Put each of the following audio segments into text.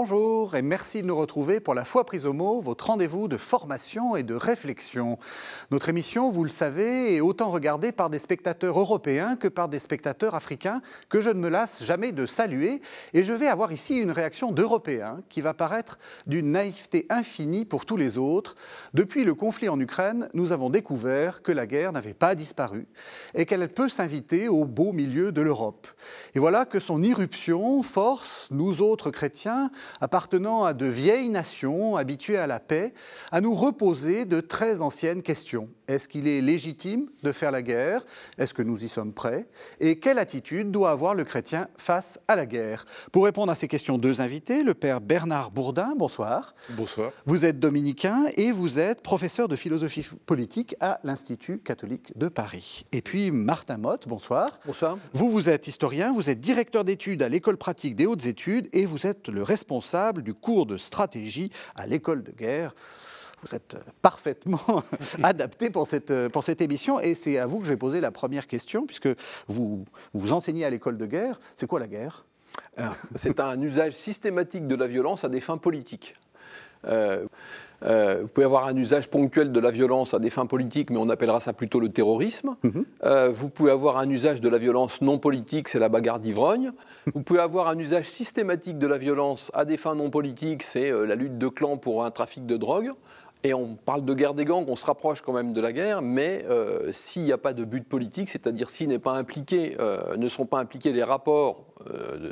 Bonjour et merci de nous retrouver pour la foi prise au mot, votre rendez-vous de formation et de réflexion. Notre émission, vous le savez, est autant regardée par des spectateurs européens que par des spectateurs africains que je ne me lasse jamais de saluer et je vais avoir ici une réaction d'Européens qui va paraître d'une naïveté infinie pour tous les autres. Depuis le conflit en Ukraine, nous avons découvert que la guerre n'avait pas disparu et qu'elle peut s'inviter au beau milieu de l'Europe. Et voilà que son irruption force nous autres chrétiens appartenant à de vieilles nations habituées à la paix, à nous reposer de très anciennes questions. Est-ce qu'il est légitime de faire la guerre? Est-ce que nous y sommes prêts? Et quelle attitude doit avoir le chrétien face à la guerre? Pour répondre à ces questions, deux invités. Le père Bernard Bourdin, bonsoir. Bonsoir. Vous êtes dominicain et vous êtes professeur de philosophie politique à l'Institut catholique de Paris. Et puis Martin Motte, bonsoir. Bonsoir. Vous, vous êtes historien, vous êtes directeur d'études à l'école pratique des hautes études et vous êtes le responsable du cours de stratégie à l'école de guerre vous êtes parfaitement adapté pour cette, pour cette émission. Et c'est à vous que je vais poser la première question, puisque vous, vous enseignez à l'école de guerre. C'est quoi la guerre? C'est un usage systématique de la violence à des fins politiques. Euh, euh, vous pouvez avoir un usage ponctuel de la violence à des fins politiques, mais on appellera ça plutôt le terrorisme. Mhm. Euh, vous pouvez avoir un usage de la violence non politique, c'est la bagarre d'ivrogne. vous pouvez avoir un usage systématique de la violence à des fins non politiques, c'est la lutte de clans pour un trafic de drogue. Et on parle de guerre des gangs, on se rapproche quand même de la guerre, mais s'il n'y a pas de but politique, c'est-à-dire s'il n'est pas impliqué, ne sont pas impliqués les rapports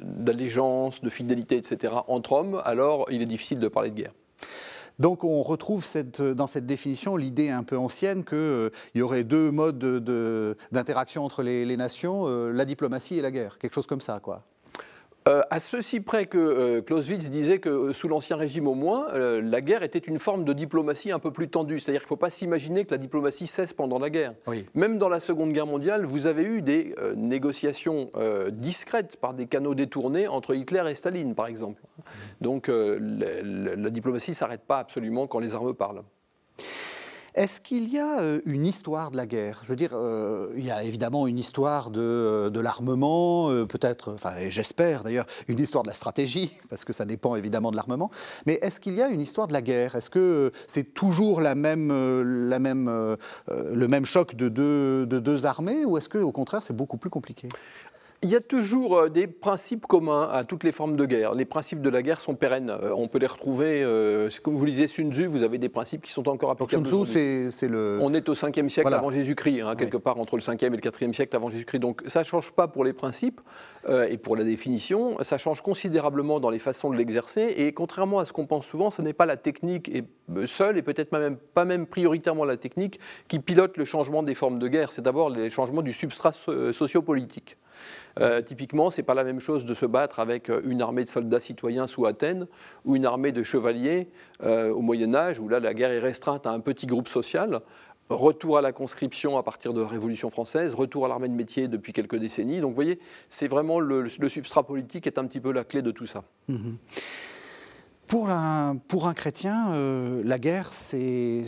d'allégeance, de fidélité, etc., entre hommes, alors il est difficile de parler de guerre. Donc on retrouve cette, dans cette définition l'idée un peu ancienne qu'il y aurait deux modes d'interaction entre les, nations, la diplomatie et la guerre, quelque chose comme ça. Euh, à ceci près que euh, Clausewitz disait que euh, sous l'Ancien Régime au moins, la guerre était une forme de diplomatie un peu plus tendue. C'est-à-dire qu'il ne faut pas s'imaginer que la diplomatie cesse pendant la guerre. Même dans la Seconde Guerre mondiale, vous avez eu des négociations discrètes par des canaux détournés entre Hitler et Staline, par exemple. Donc la diplomatie ne s'arrête pas absolument quand les armes parlent. Est-ce qu'il y a euh, une histoire de la guerre? Je veux dire, euh, il y a évidemment une histoire de, euh, l'armement, peut-être, enfin j'espère d'ailleurs, une histoire de la stratégie, parce que ça dépend évidemment de l'armement. Mais est-ce qu'il y a une histoire de la guerre? Est-ce que c'est toujours la même, la même, le même choc de deux, de deux armées, ou est-ce qu'au contraire c'est beaucoup plus compliqué? Il y a toujours euh, des principes communs à toutes les formes de guerre. Les principes de la guerre sont pérennes. Euh, on peut les retrouver. Euh, comme vous lisez Sun Tzu, vous avez des principes qui sont encore applicables. Sun Tzu, c'est le. On est au 5e siècle avant Jésus-Christ, hein, quelque part entre le 5e et le 4e siècle avant Jésus-Christ. Donc ça ne change pas pour les principes et pour la définition. Ça change considérablement dans les façons de l'exercer. Et contrairement à ce qu'on pense souvent, ce n'est pas la technique et, seule, et peut-être même, pas même prioritairement la technique, qui pilote le changement des formes de guerre. C'est d'abord le changement du substrat sociopolitique. Euh, typiquement, ce n'est pas la même chose de se battre avec euh, une armée de soldats citoyens sous Athènes ou une armée de chevaliers euh, au Moyen Âge, où là la guerre est restreinte à un petit groupe social. Retour à la conscription à partir de la Révolution française, retour à l'armée de métier depuis quelques décennies. Donc vous voyez, c'est vraiment le, substrat politique est un petit peu la clé de tout ça. Mmh pour un, pour un chrétien, euh, la guerre, c'est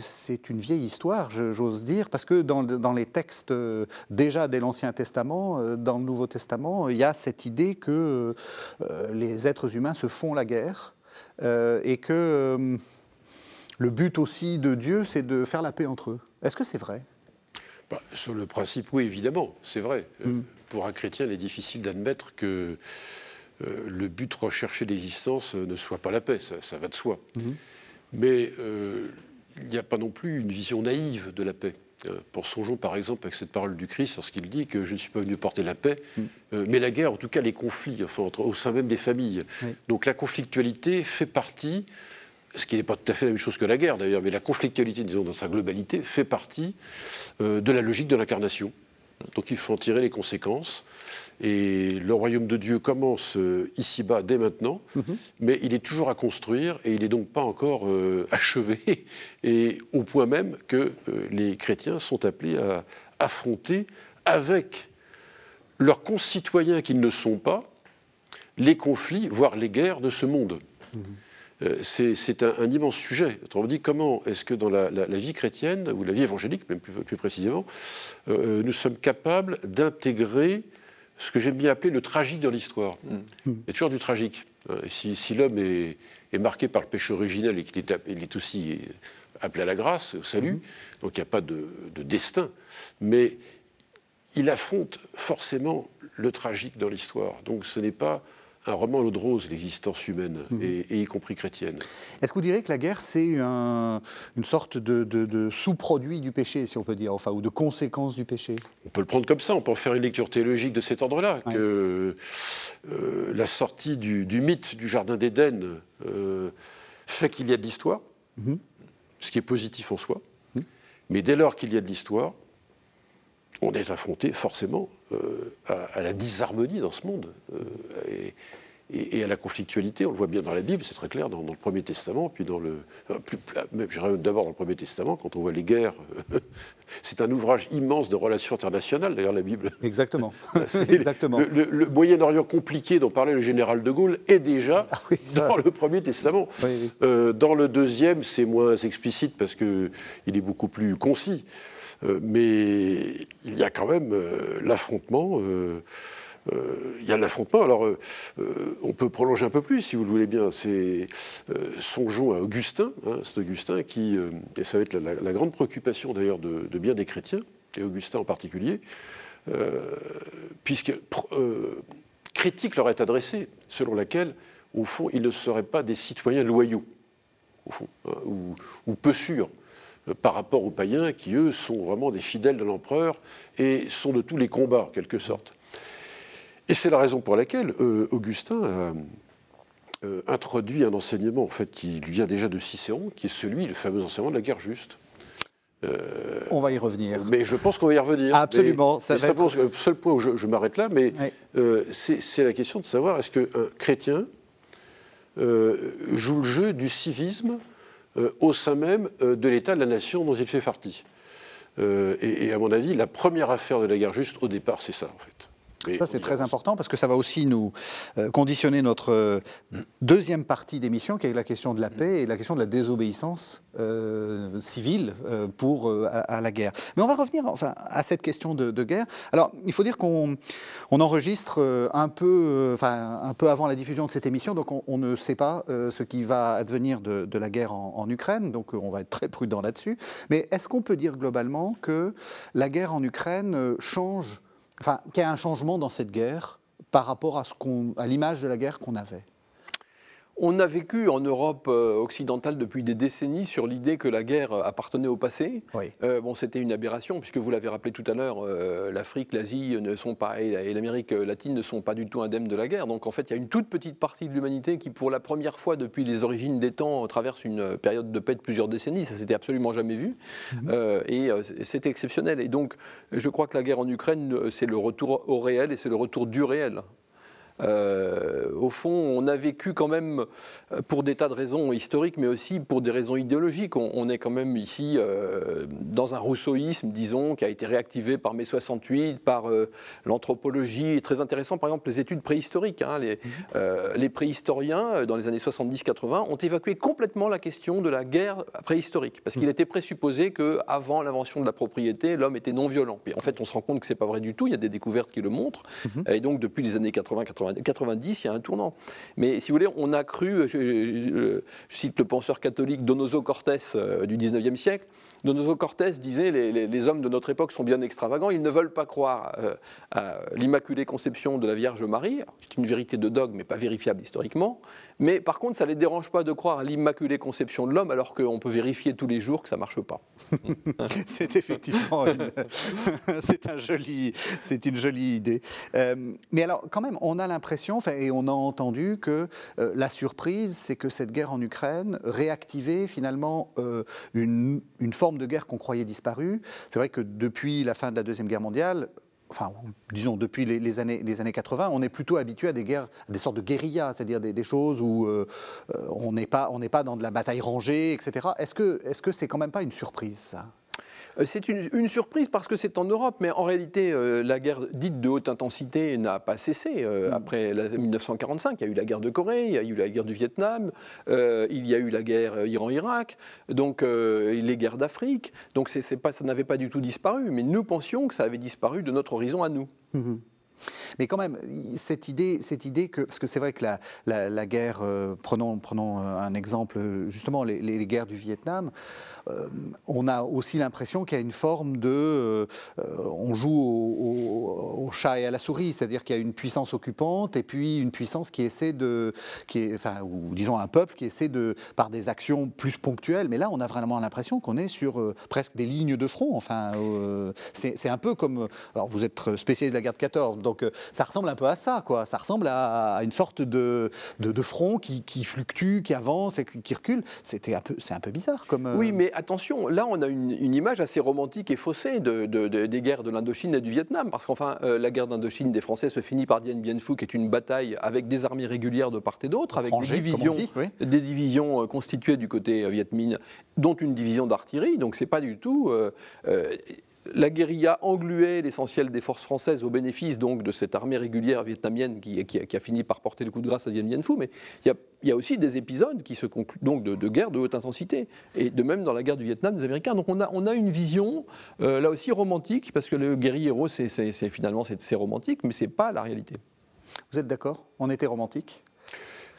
une vieille histoire, j'ose dire, parce que dans, dans les textes euh, déjà dès l'Ancien Testament, euh, dans le Nouveau Testament, il y a cette idée que les êtres humains se font la guerre et que le but aussi de Dieu, c'est de faire la paix entre eux. Est-ce que c'est vrai? Bah, Sur le principe, oui, évidemment, c'est vrai. Mm. Pour un chrétien, il est difficile d'admettre que euh, le but recherché d'existence euh, ne soit pas la paix, ça, va de soi. Mhm. Mais euh, il n'y a pas non plus une vision naïve de la paix. Pour songeons par exemple avec cette parole du Christ lorsqu'il dit que je ne suis pas venu porter la paix, mhm. mais la guerre, en tout cas les conflits au sein même des familles. Donc la conflictualité fait partie, ce qui n'est pas tout à fait la même chose que la guerre d'ailleurs, mais la conflictualité, disons dans sa globalité, fait partie de la logique de l'incarnation. Donc il faut en tirer les conséquences. Et le royaume de Dieu commence euh, ici-bas dès maintenant, mhm. mais il est toujours à construire et il n'est donc pas encore euh, achevé, et au point même que euh, les chrétiens sont appelés à affronter avec leurs concitoyens qui ne sont pas les conflits, voire les guerres de ce monde. Mhm. C'est un, immense sujet. Autrement dit, comment est-ce que dans la, vie chrétienne, ou la vie évangélique même plus, plus précisément, nous sommes capables d'intégrer ce que j'aime bien appeler le tragique dans l'histoire. Mm. Il y a toujours du tragique. Hein. si, l'homme est, marqué par le péché originel et qu'il est, il est aussi appelé à la grâce, au salut, mm. donc il n'y a pas de, de, destin, mais il affronte forcément le tragique dans l'histoire. Donc ce n'est pas un roman à l'eau de rose, l'existence humaine, mhm. et, y compris chrétienne. Est-ce que vous direz que la guerre, c'est une sorte de, sous-produit du péché, si on peut dire, enfin, ou de conséquence du péché? On peut le prendre comme ça, on peut en faire une lecture théologique de cet ordre-là, que euh, la sortie du, mythe du Jardin d'Éden euh, fait qu'il y a de l'histoire, mhm. ce qui est positif en soi, mhm. mais dès lors qu'il y a de l'histoire, on est affronté forcément euh, à, la disharmonie dans ce monde euh, et, à la conflictualité. On le voit bien dans la Bible, c'est très clair, dans, le Premier Testament, puis dans le. Euh, d'abord dans le Premier Testament, quand on voit les guerres. c'est un ouvrage immense de relations internationales, d'ailleurs, la Bible. Exactement. Exactement. Le, Moyen-Orient compliqué dont parlait le général de Gaulle est déjà ah dans le Premier Testament. dans le deuxième, c'est moins explicite parce qu'il est beaucoup plus concis. Euh, mais il y a quand même euh, l'affrontement. Euh, il y a l'affrontement. Alors, on peut prolonger un peu plus, si vous le voulez bien. C'est songeons à Augustin, hein, c'est Augustin qui, et ça va être la, grande préoccupation d'ailleurs de, bien des chrétiens, et Augustin en particulier, puisque critique leur est adressée, selon laquelle, au fond, ils ne seraient pas des citoyens loyaux, au fond, hein, ou, peu sûrs par rapport aux païens qui, eux, sont vraiment des fidèles de l'empereur et sont de tous les combats, en quelque sorte. Et c'est la raison pour laquelle euh, Augustin a euh, introduit un enseignement en fait, qui lui vient déjà de Cicéron, qui est celui, le fameux enseignement de la guerre juste. on va y revenir. Mais je pense qu'on va y revenir. Absolument. ça va être... Le seul point où je, m'arrête là, mais c'est la question de savoir est-ce qu'un chrétien joue le jeu du civisme euh, au sein même euh, de l'État, de la nation dont il fait partie. Euh, et, à mon avis, la première affaire de la guerre juste, au départ, c'est ça, en fait ça, c'est très important parce que ça va aussi nous euh, conditionner notre euh, deuxième partie d'émission, qui est la question de la paix et la question de la désobéissance euh, civile pour, à, la guerre. Mais on va revenir enfin, à cette question de, guerre. Alors, il faut dire qu'on on enregistre un peu, enfin, un peu avant la diffusion de cette émission, donc on, ne sait pas ce qui va advenir de, de la guerre en, en, Ukraine, donc on va être très prudent là-dessus. Mais est-ce qu'on peut dire globalement que la guerre en Ukraine change enfin, qu'il y a un changement dans cette guerre par rapport à, à l'image de la guerre qu'on avait on a vécu en Europe euh, occidentale depuis des décennies sur l'idée que la guerre appartenait au passé. Euh, bon, c'était une aberration puisque vous l'avez rappelé tout à l'heure, euh, l'Afrique, l'Asie ne sont pas et l'Amérique latine ne sont pas du tout indemnes de la guerre. Donc en fait, il y a une toute petite partie de l'humanité qui, pour la première fois depuis les origines des temps, traverse une période de paix de plusieurs décennies. Ça s'était absolument jamais vu mhm. et c'était exceptionnel. Et donc, je crois que la guerre en Ukraine, c'est le retour au réel et c'est le retour du réel. Euh, au fond, on a vécu quand même, euh, pour des tas de raisons historiques, mais aussi pour des raisons idéologiques. On, est quand même ici euh, dans un rousseauisme, disons, qui a été réactivé par mai 68, par l'anthropologie. Très intéressant, par exemple, les études préhistoriques. Hein. les, les, préhistoriens, dans les années 70-80, ont évacué complètement la question de la guerre préhistorique, parce qu'il mmh. était présupposé qu'avant l'invention de la propriété, l'homme était non violent. Et en fait, on se rend compte que c'est pas vrai du tout. Il y a des découvertes qui le montrent. Mmh. Et donc, depuis les années 80-90, 90, il y a un tournant. Mais si vous voulez, on a cru, je, cite le penseur catholique Donoso Cortés euh, du 19e siècle, Donoso Cortés disait les, les, hommes de notre époque sont bien extravagants, ils ne veulent pas croire euh, à l'Immaculée Conception de la Vierge Marie, c'est une vérité de dogme mais pas vérifiable historiquement, mais par contre ça ne les dérange pas de croire à l'Immaculée Conception de l'homme alors qu'on peut vérifier tous les jours que ça ne marche pas. c'est effectivement une, c'est un joli, c'est une jolie idée. Euh, mais alors quand même, on a l'impression, et on a entendu que euh, la surprise, c'est que cette guerre en Ukraine réactivait finalement une, une forme de guerre qu'on croyait disparue. C'est vrai que depuis la fin de la Deuxième Guerre mondiale, enfin, disons depuis les, années, les années 80, on est plutôt habitué à des guerres, des sortes de guérillas, c'est-à-dire des, choses où euh, on n'est pas, pas dans de la bataille rangée, etc. Est-ce que est-ce que c'est quand même pas une surprise ça? C'est une, surprise parce que c'est en Europe, mais en réalité, euh, la guerre dite de haute intensité n'a pas cessé. Euh, mm. Après 1945, il y a eu la guerre de Corée, il y a eu la guerre du Vietnam, il y a eu la guerre Iran-Irak, donc les guerres d'Afrique. Donc pas, ça n'avait pas du tout disparu, mais nous pensions que ça avait disparu de notre horizon à nous. Mm-hmm. Mais quand même, cette idée, cette idée que, parce que c'est vrai que la, la, guerre, euh, prenons, prenons un exemple, justement les, guerres du Vietnam, euh, on a aussi l'impression qu'il y a une forme de, euh, on joue au, chat et à la souris, c'est-à-dire qu'il y a une puissance occupante et puis une puissance qui essaie de, qui enfin, ou disons un peuple qui essaie de, par des actions plus ponctuelles. Mais là, on a vraiment l'impression qu'on est sur presque des lignes de front. Enfin, c'est un peu comme, alors vous êtes spécialiste de la guerre de 14, donc ça ressemble un peu à ça, quoi. Ça ressemble à, une sorte de, de, front qui, qui, fluctue, qui avance et qui recule. C'était un peu, c'est un peu bizarre comme. Euh, oui, mais attention, là on a une, une image assez romantique et faussée de, des guerres de l'Indochine et du Vietnam, parce qu'enfin euh, la guerre d'Indochine des Français se finit par Dien Bien Phu, qui est une bataille avec des armées régulières de part et d'autre, avec des divisions, des divisions euh, constituées du côté Viet Minh, dont une division d'artillerie. Donc c'est pas du tout la guérilla engluait l'essentiel des forces françaises au bénéfice donc de cette armée régulière vietnamienne qui, a fini par porter le coup de grâce à Dien Bien Phu. Mais il y, a, aussi des épisodes qui se concluent donc de, guerre de haute intensité. Et de même dans la guerre du Vietnam des Américains. Donc on a, on a une vision euh, là aussi romantique, parce que le guerrier c'est finalement c'est romantique, mais ce n'est pas la réalité. Vous êtes d'accord? On était romantique?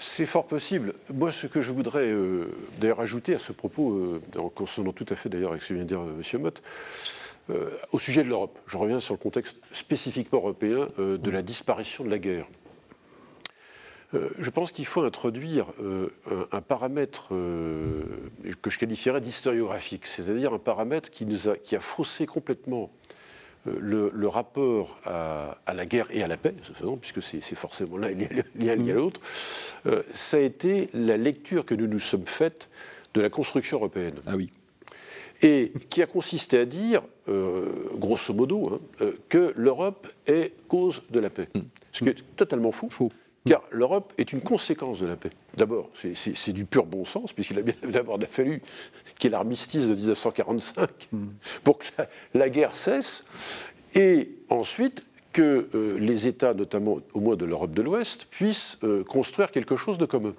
C'est fort possible. Moi, ce que je voudrais euh, d'ailleurs ajouter à ce propos, euh, en consonant tout à fait d'ailleurs avec ce que vient de dire M. Mott, euh, au sujet de l'Europe, je reviens sur le contexte spécifiquement européen euh, de la disparition de la guerre. Euh, je pense qu'il faut introduire un, paramètre que je qualifierais d'historiographique, c'est-à-dire un paramètre qui, nous a, qui a faussé complètement le, rapport à, la guerre et à la paix, puisque c'est forcément l'un lié à l'autre, ça a été la lecture que nous nous sommes faite de la construction européenne. Ah oui et qui a consisté à dire, euh, grosso modo, hein, euh, que l'Europe est cause de la paix. Mm. Ce qui est totalement fou. Faux. Car l'Europe est une conséquence de la paix. D'abord, c'est du pur bon sens, puisqu'il a bien d'abord fallu qu'il y ait l'armistice de 1945 mm. pour que la, guerre cesse, et ensuite que euh, les États, notamment au moins de l'Europe de l'Ouest, puissent construire quelque chose de commun.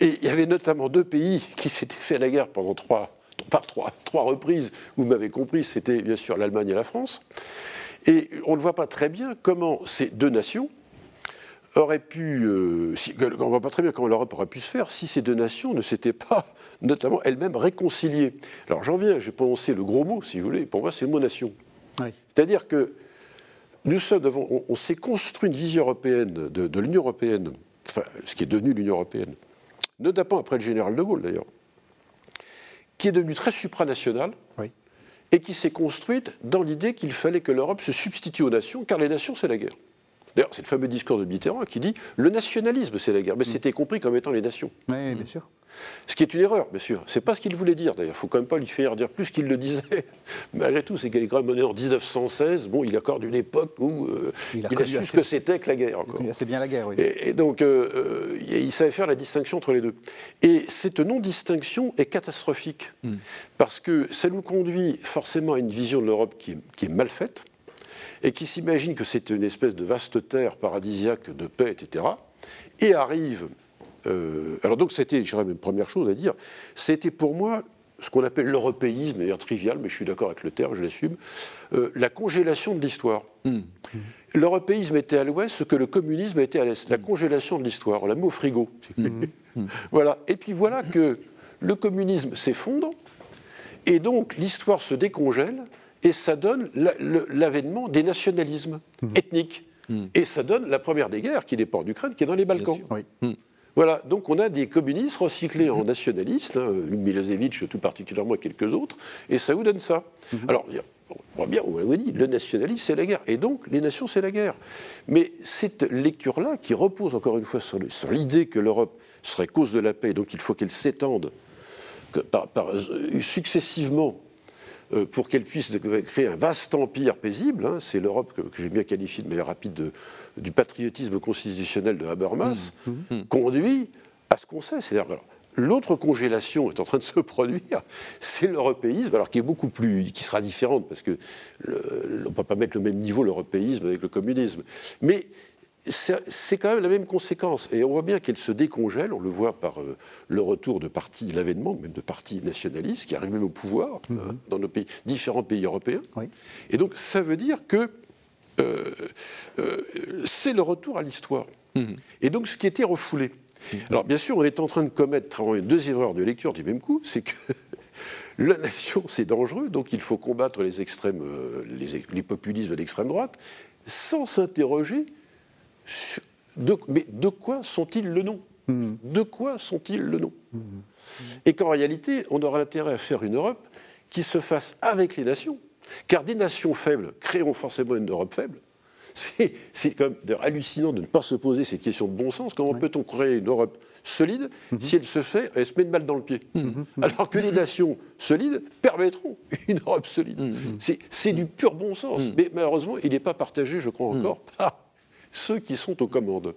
Et il y avait notamment deux pays qui s'étaient fait la guerre pendant trois, par trois, trois reprises, vous m'avez compris, c'était bien sûr l'Allemagne et la France. Et on ne voit pas très bien comment ces deux nations auraient pu, euh, on ne voit pas très bien comment l'Europe aurait pu se faire si ces deux nations ne s'étaient pas, notamment elles-mêmes, réconciliées. Alors j'en viens, j'ai prononcé le gros mot, si vous voulez, pour moi c'est le mot nation. C'est-à-dire que nous sommes devant, on, s'est construit une vision européenne de, de l'Union européenne, enfin, ce qui est devenu l'Union européenne, notamment après le général de Gaulle d'ailleurs, qui est devenue très supranationale et qui s'est construite dans l'idée qu'il fallait que l'Europe se substitue aux nations, car les nations, c'est la guerre. D'ailleurs, c'est le fameux discours de Mitterrand qui dit le nationalisme, c'est la guerre. Mais mm. c'était compris comme étant les nations. Oui, bien sûr. Ce qui est une erreur, bien sûr. C'est pas ce qu'il voulait dire, d'ailleurs. Il faut quand même pas lui faire dire plus qu'il le disait. Malgré tout, c'est qu'il est quand même en 1916. Bon, il accorde une époque où euh, il, a, su ce que c'était que la guerre. C'est bien la guerre, oui. Et, donc, euh, euh, il savait faire la distinction entre les deux. Et cette non-distinction est catastrophique. Hmm. Parce que ça nous conduit forcément à une vision de l'Europe qui, qui est mal faite et qui s'imagine que c'est une espèce de vaste terre paradisiaque de paix, etc. Et arrive euh, alors donc c'était, j'aurais une première chose à dire, c'était pour moi ce qu'on appelle l'européisme, d'ailleurs trivial, mais je suis d'accord avec le terme, je l'assume, euh, la congélation de l'histoire. Mmh. L'européisme était à l'ouest ce que le communisme était à l'est, la congélation de l'histoire, la mot frigo. Mmh. voilà. Et puis voilà que le communisme s'effondre, et donc l'histoire se décongèle, et ça donne l'avènement des nationalismes mmh. ethniques. Et ça donne la première des guerres qui dépend d'Ukraine, qui est dans les Balkans. Voilà, donc on a des communistes recyclés en nationalistes, hein, Milosevic tout particulièrement et quelques autres, et ça vous donne ça. Mhm. Alors, on voit bien, on dit, le nationalisme c'est la guerre, et donc les nations c'est la guerre. Mais cette lecture-là, qui repose encore une fois sur l'idée que l'Europe serait cause de la paix, donc il faut qu'elle s'étende euh, successivement euh, pour qu'elle puisse créer un vaste empire paisible, hein, c'est l'Europe que, j'ai bien qualifiée de manière rapide du patriotisme constitutionnel de Habermas, mmh. Mmh. Mmh. conduit à ce qu'on sait. C'est-à-dire, L'autre congélation est en train de se produire, c'est l'européisme, alors qui est beaucoup plus, qui sera différente, parce que on ne peut pas mettre le même niveau l'européisme avec le communisme. Mais c'est quand même la même conséquence. Et on voit bien qu'elle se décongèle, on le voit par euh, le retour de partis, l'avènement même de partis nationalistes qui arrivent même au pouvoir euh, dans nos pays, différents pays européens. Et donc ça veut dire que euh, c'est le retour à l'histoire. Mmh. Et donc ce qui était refoulé. Mmh. Alors bien sûr, on est en train de commettre une deuxième erreur de lecture du même coup, c'est que la nation, c'est dangereux, donc il faut combattre les extrêmes, les, populismes d'extrême droite, sans s'interroger de, mais de quoi sont-ils le nom? Mmh. De quoi sont-ils le nom? Et qu'en réalité, on aura intérêt à faire une Europe qui se fasse avec les nations. Car des nations faibles créeront forcément une Europe faible. C'est quand même hallucinant de ne pas se poser cette question de bon sens. Comment peut-on créer une Europe solide mhm. si elle se fait, elle se met une balle dans le pied? Mhm. Alors que les nations solides permettront une Europe solide. C'est du pur bon sens. Mais malheureusement, il n'est pas partagé, je crois encore, par ceux qui sont aux commandes.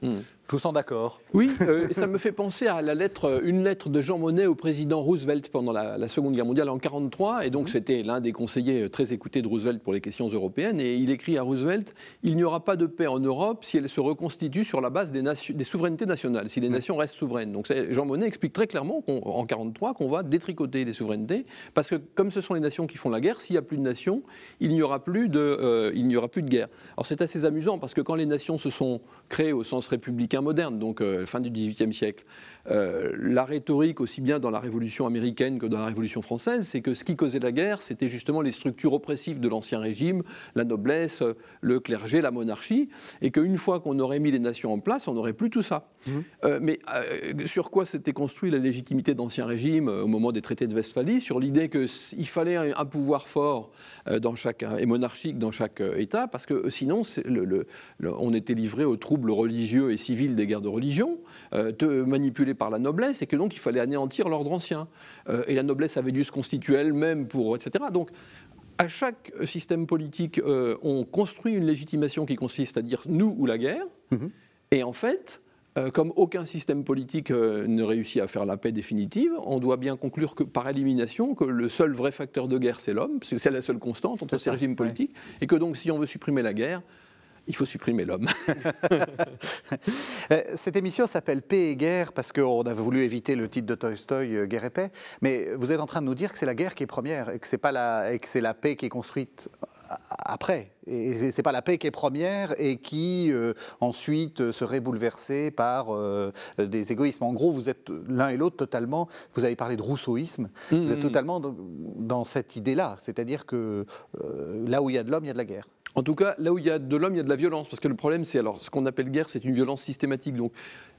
Je vous sens d'accord? Oui, euh, ça me fait penser à la lettre, euh, une lettre de Jean Monnet au président Roosevelt pendant la, Seconde Guerre mondiale en 1943. Et donc, mhm. c'était l'un des conseillers euh, très écoutés de Roosevelt pour les questions européennes. Et il écrit à Roosevelt Il n'y aura pas de paix en Europe si elle se reconstitue sur la base des, des souverainetés nationales, si les mhm. nations restent souveraines. Donc, Jean Monnet explique très clairement en 1943 qu'on va détricoter les souverainetés. Parce que, comme ce sont les nations qui font la guerre, s'il n'y a plus de nations, il n'y aura, plus de, il n'y aura plus de guerre. Alors, c'est assez amusant parce que quand les nations se sont créées au sens républicain, moderne, donc euh, fin du XVIIIe siècle. Euh, la rhétorique, aussi bien dans la Révolution américaine que dans la Révolution française, c'est que ce qui causait la guerre, c'était justement les structures oppressives de l'Ancien Régime, la noblesse, le clergé, la monarchie, et qu'une fois qu'on aurait mis les nations en place, on n'aurait plus tout ça. Mmh. Euh, mais sur quoi s'était construit la légitimité d'Ancien Régime au moment des traités de Westphalie? Sur l'idée qu'il fallait un, pouvoir fort dans chaque, et monarchique dans chaque État, parce que sinon, le, on était livré aux troubles religieux et civils des guerres de religion, euh, manipulés par la noblesse, et que donc il fallait anéantir l'ordre ancien. Euh, et la noblesse avait dû se constituer elle-même pour, etc. Donc, à chaque système politique, euh, on construit une légitimation qui consiste à dire nous ou la guerre. Mhm. Et en fait, comme aucun système politique ne réussit à faire la paix définitive, on doit bien conclure que par élimination que le seul vrai facteur de guerre c'est l'homme, parce que c'est la seule constante entre ces régimes politiques, et que donc si on veut supprimer la guerre, il faut supprimer l'homme. Euh, cette émission s'appelle Paix et guerre parce qu'on a voulu éviter le titre de Tolstoy, euh, Guerre et paix. Mais vous êtes en train de nous dire que c'est la guerre qui est première et que c'est la, et que c'est la paix qui est construite après. Et c'est pas la paix qui est première et qui euh, ensuite serait bouleversée par des égoïsmes. En gros, vous êtes l'un et l'autre totalement. Vous avez parlé de rousseauisme. Vous êtes mmh. totalement dans, dans cette idée-là, c'est-à-dire que là où il y a de l'homme, il y a de la guerre. En tout cas, là où il y a de l'homme, il y a de la violence. Parce que le problème, c'est alors ce qu'on appelle guerre, c'est une violence systématique. Donc, euh,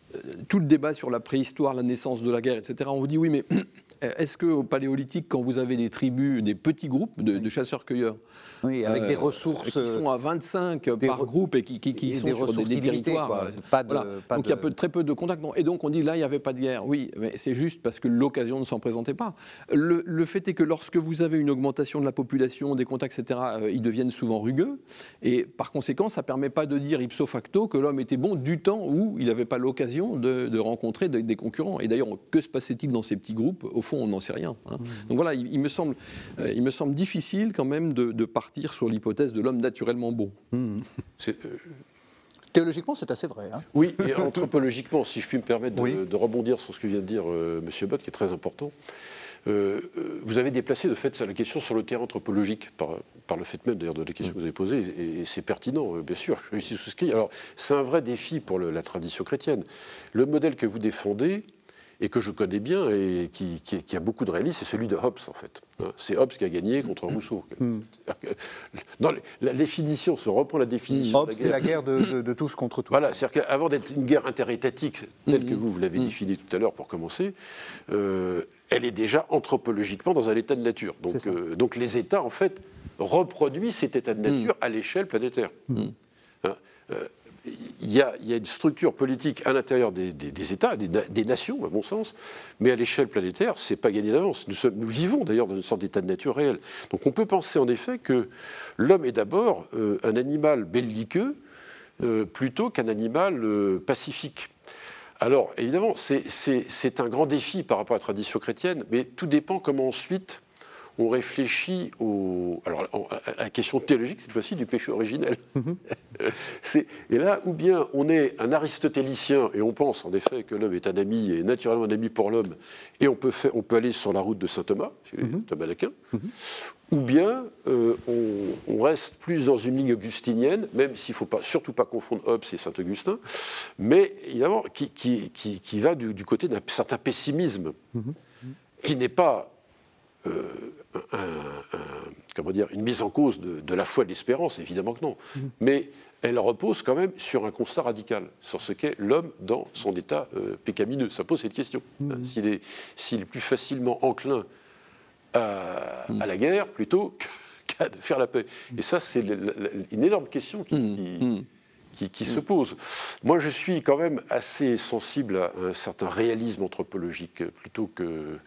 tout le débat sur la préhistoire, la naissance de la guerre, etc., on vous dit oui, mais est-ce qu'au paléolithique, quand vous avez des tribus, des petits groupes de, chasseurs-cueilleurs, oui, avec des euh, ressources. Qui sont à 25 par groupe et qui, qui, sont sur des, territoires. Pas de, donc il y a très peu de contacts. Et donc on dit là, il n'y avait pas de guerre. Oui, mais c'est juste parce que l'occasion ne s'en présentait pas. Le, fait est que lorsque vous avez une augmentation de la population, des contacts, etc., euh, ils deviennent souvent rugueux. Et par conséquent, ça ne permet pas de dire ipso facto que l'homme était bon du temps où il n'avait pas l'occasion de, rencontrer des concurrents. Et d'ailleurs, que se passait-il dans ces petits groupes? Au fond, on n'en sait rien. Hein. Mmh. Donc voilà, il, me semble, euh, il me semble difficile quand même de, de partir sur l'hypothèse de l'homme naturellement bon. Hmm. Euh, Théologiquement, c'est assez vrai. Hein. oui, et anthropologiquement, si je puis me permettre de, rebondir sur ce que vient de dire euh, M. Bott, qui est très important. Euh, vous avez déplacé de fait la question sur le terrain anthropologique par, par le fait même d'ailleurs de la question que vous avez posée, et, c'est pertinent, bien sûr, je suis souscrit. Alors, c'est un vrai défi pour la tradition chrétienne. Le modèle que vous défendez, et que je connais bien et qui, a beaucoup de réalisme, c'est celui de Hobbes, en fait. Hein, c'est Hobbes qui a gagné contre Rousseau. Hmm. Dans la définition, se reprend la définition. Hobbes, c'est la guerre de, tous contre tous. Voilà, c'est-à-dire qu'avant d'être une guerre interétatique, telle que hmm. vous, vous l'avez définie tout à l'heure pour commencer, euh, elle est déjà anthropologiquement dans un état de nature. Donc, euh, donc les États, en fait, reproduisent cet état de nature à l'échelle planétaire. Hein, euh, il y, a, une structure politique à l'intérieur des, États, des, nations, à mon sens, mais à l'échelle planétaire, c'est pas gagné d'avance. Nous, vivons d'ailleurs dans une sorte d'état de nature réel. Donc on peut penser en effet que l'homme est d'abord euh, un animal belliqueux euh, plutôt qu'un animal euh, pacifique. Alors évidemment, c'est un grand défi par rapport à la tradition chrétienne, mais tout dépend comment ensuite on réfléchit au, alors, à la question théologique, cette fois-ci, du péché originel. Mhm. et là, ou bien on est un aristotélicien et on pense en effet que l'homme est un ami et naturellement un ami pour l'homme, et on peut, faire, on peut aller sur la route de saint Thomas, mhm. Thomas d'Aquin, mhm. ou bien euh, on, reste plus dans une ligne augustinienne, même s'il ne faut pas, surtout pas confondre Hobbes et Saint-Augustin, mais évidemment qui, qui, qui, va du, côté d'un certain pessimisme, qui n'est pas euh, comment dire, une mise en cause de, la foi et de l'espérance, évidemment que non. Mm-hmm. Mais elle repose quand même sur un constat radical, sur ce qu'est l'homme dans son état euh, pécamineux. Ça pose cette question. Mm-hmm. S'il est, est, plus facilement enclin à, mm. la guerre plutôt qu'à faire la paix. Et ça, c'est une énorme question qui, qui, se pose. Moi, je suis quand même assez sensible à un certain réalisme anthropologique plutôt que euh,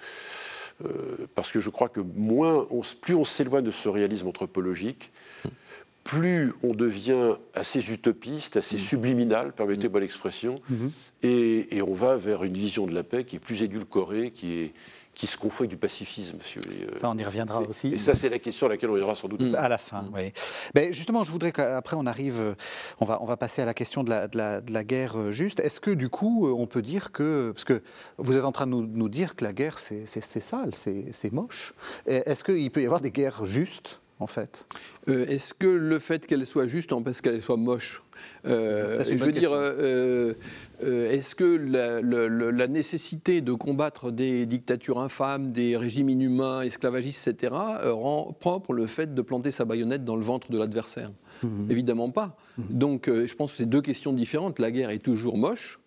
parce que je crois que moins plus on s'éloigne de ce réalisme anthropologique, plus on devient assez utopiste, assez subliminal, permettez-moi l'expression, mhm. et, et, on va vers une vision de la paix qui est plus édulcorée, qui est, qui se confond avec du pacifisme. Euh, ça, on y reviendra aussi. Et ça, c'est la question à laquelle on ira sans doute. À la fin, oui. Mais justement, je voudrais qu'après, on arrive, euh, on va, on va passer à la question de la, de la, de la guerre euh, juste. Est-ce que, du coup, on peut dire que, parce que vous êtes en train de nous, nous dire que la guerre, c'est sale, c'est moche. Est-ce qu'il peut y avoir des guerres justes? En fait Est-ce que le fait qu'elle soit juste empêche qu'elle soit moche euh, je veux dire, euh, euh, est-ce que la, nécessité de combattre des dictatures infâmes, des régimes inhumains, esclavagistes, etc., rend propre le fait de planter sa baïonnette dans le ventre de l'adversaire? Mhm. Évidemment pas. Mhm. Donc je pense que c'est deux questions différentes. La guerre est toujours moche.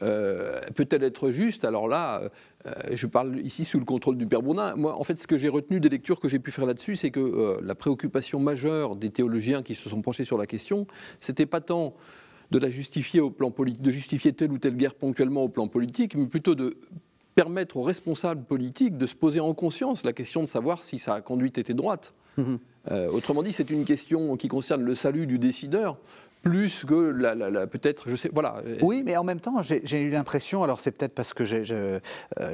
Peut-elle être juste? Alors là, je parle ici sous le contrôle du Père Bourdin. Moi, en fait, ce que j'ai retenu des lectures que j'ai pu faire là-dessus, c'est que la préoccupation majeure des théologiens qui se sont penchés sur la question, c'était pas tant de la justifier au plan politique, de justifier telle ou telle guerre ponctuellement au plan politique, mais plutôt de permettre aux responsables politiques de se poser en conscience la question de savoir si sa conduite était droite. Mmh euh, autrement dit, c'est une question qui concerne le salut du décideur plus que la, peut-être, je sais, voilà. Oui, mais en même temps, j'ai eu l'impression, alors c'est peut-être parce que euh,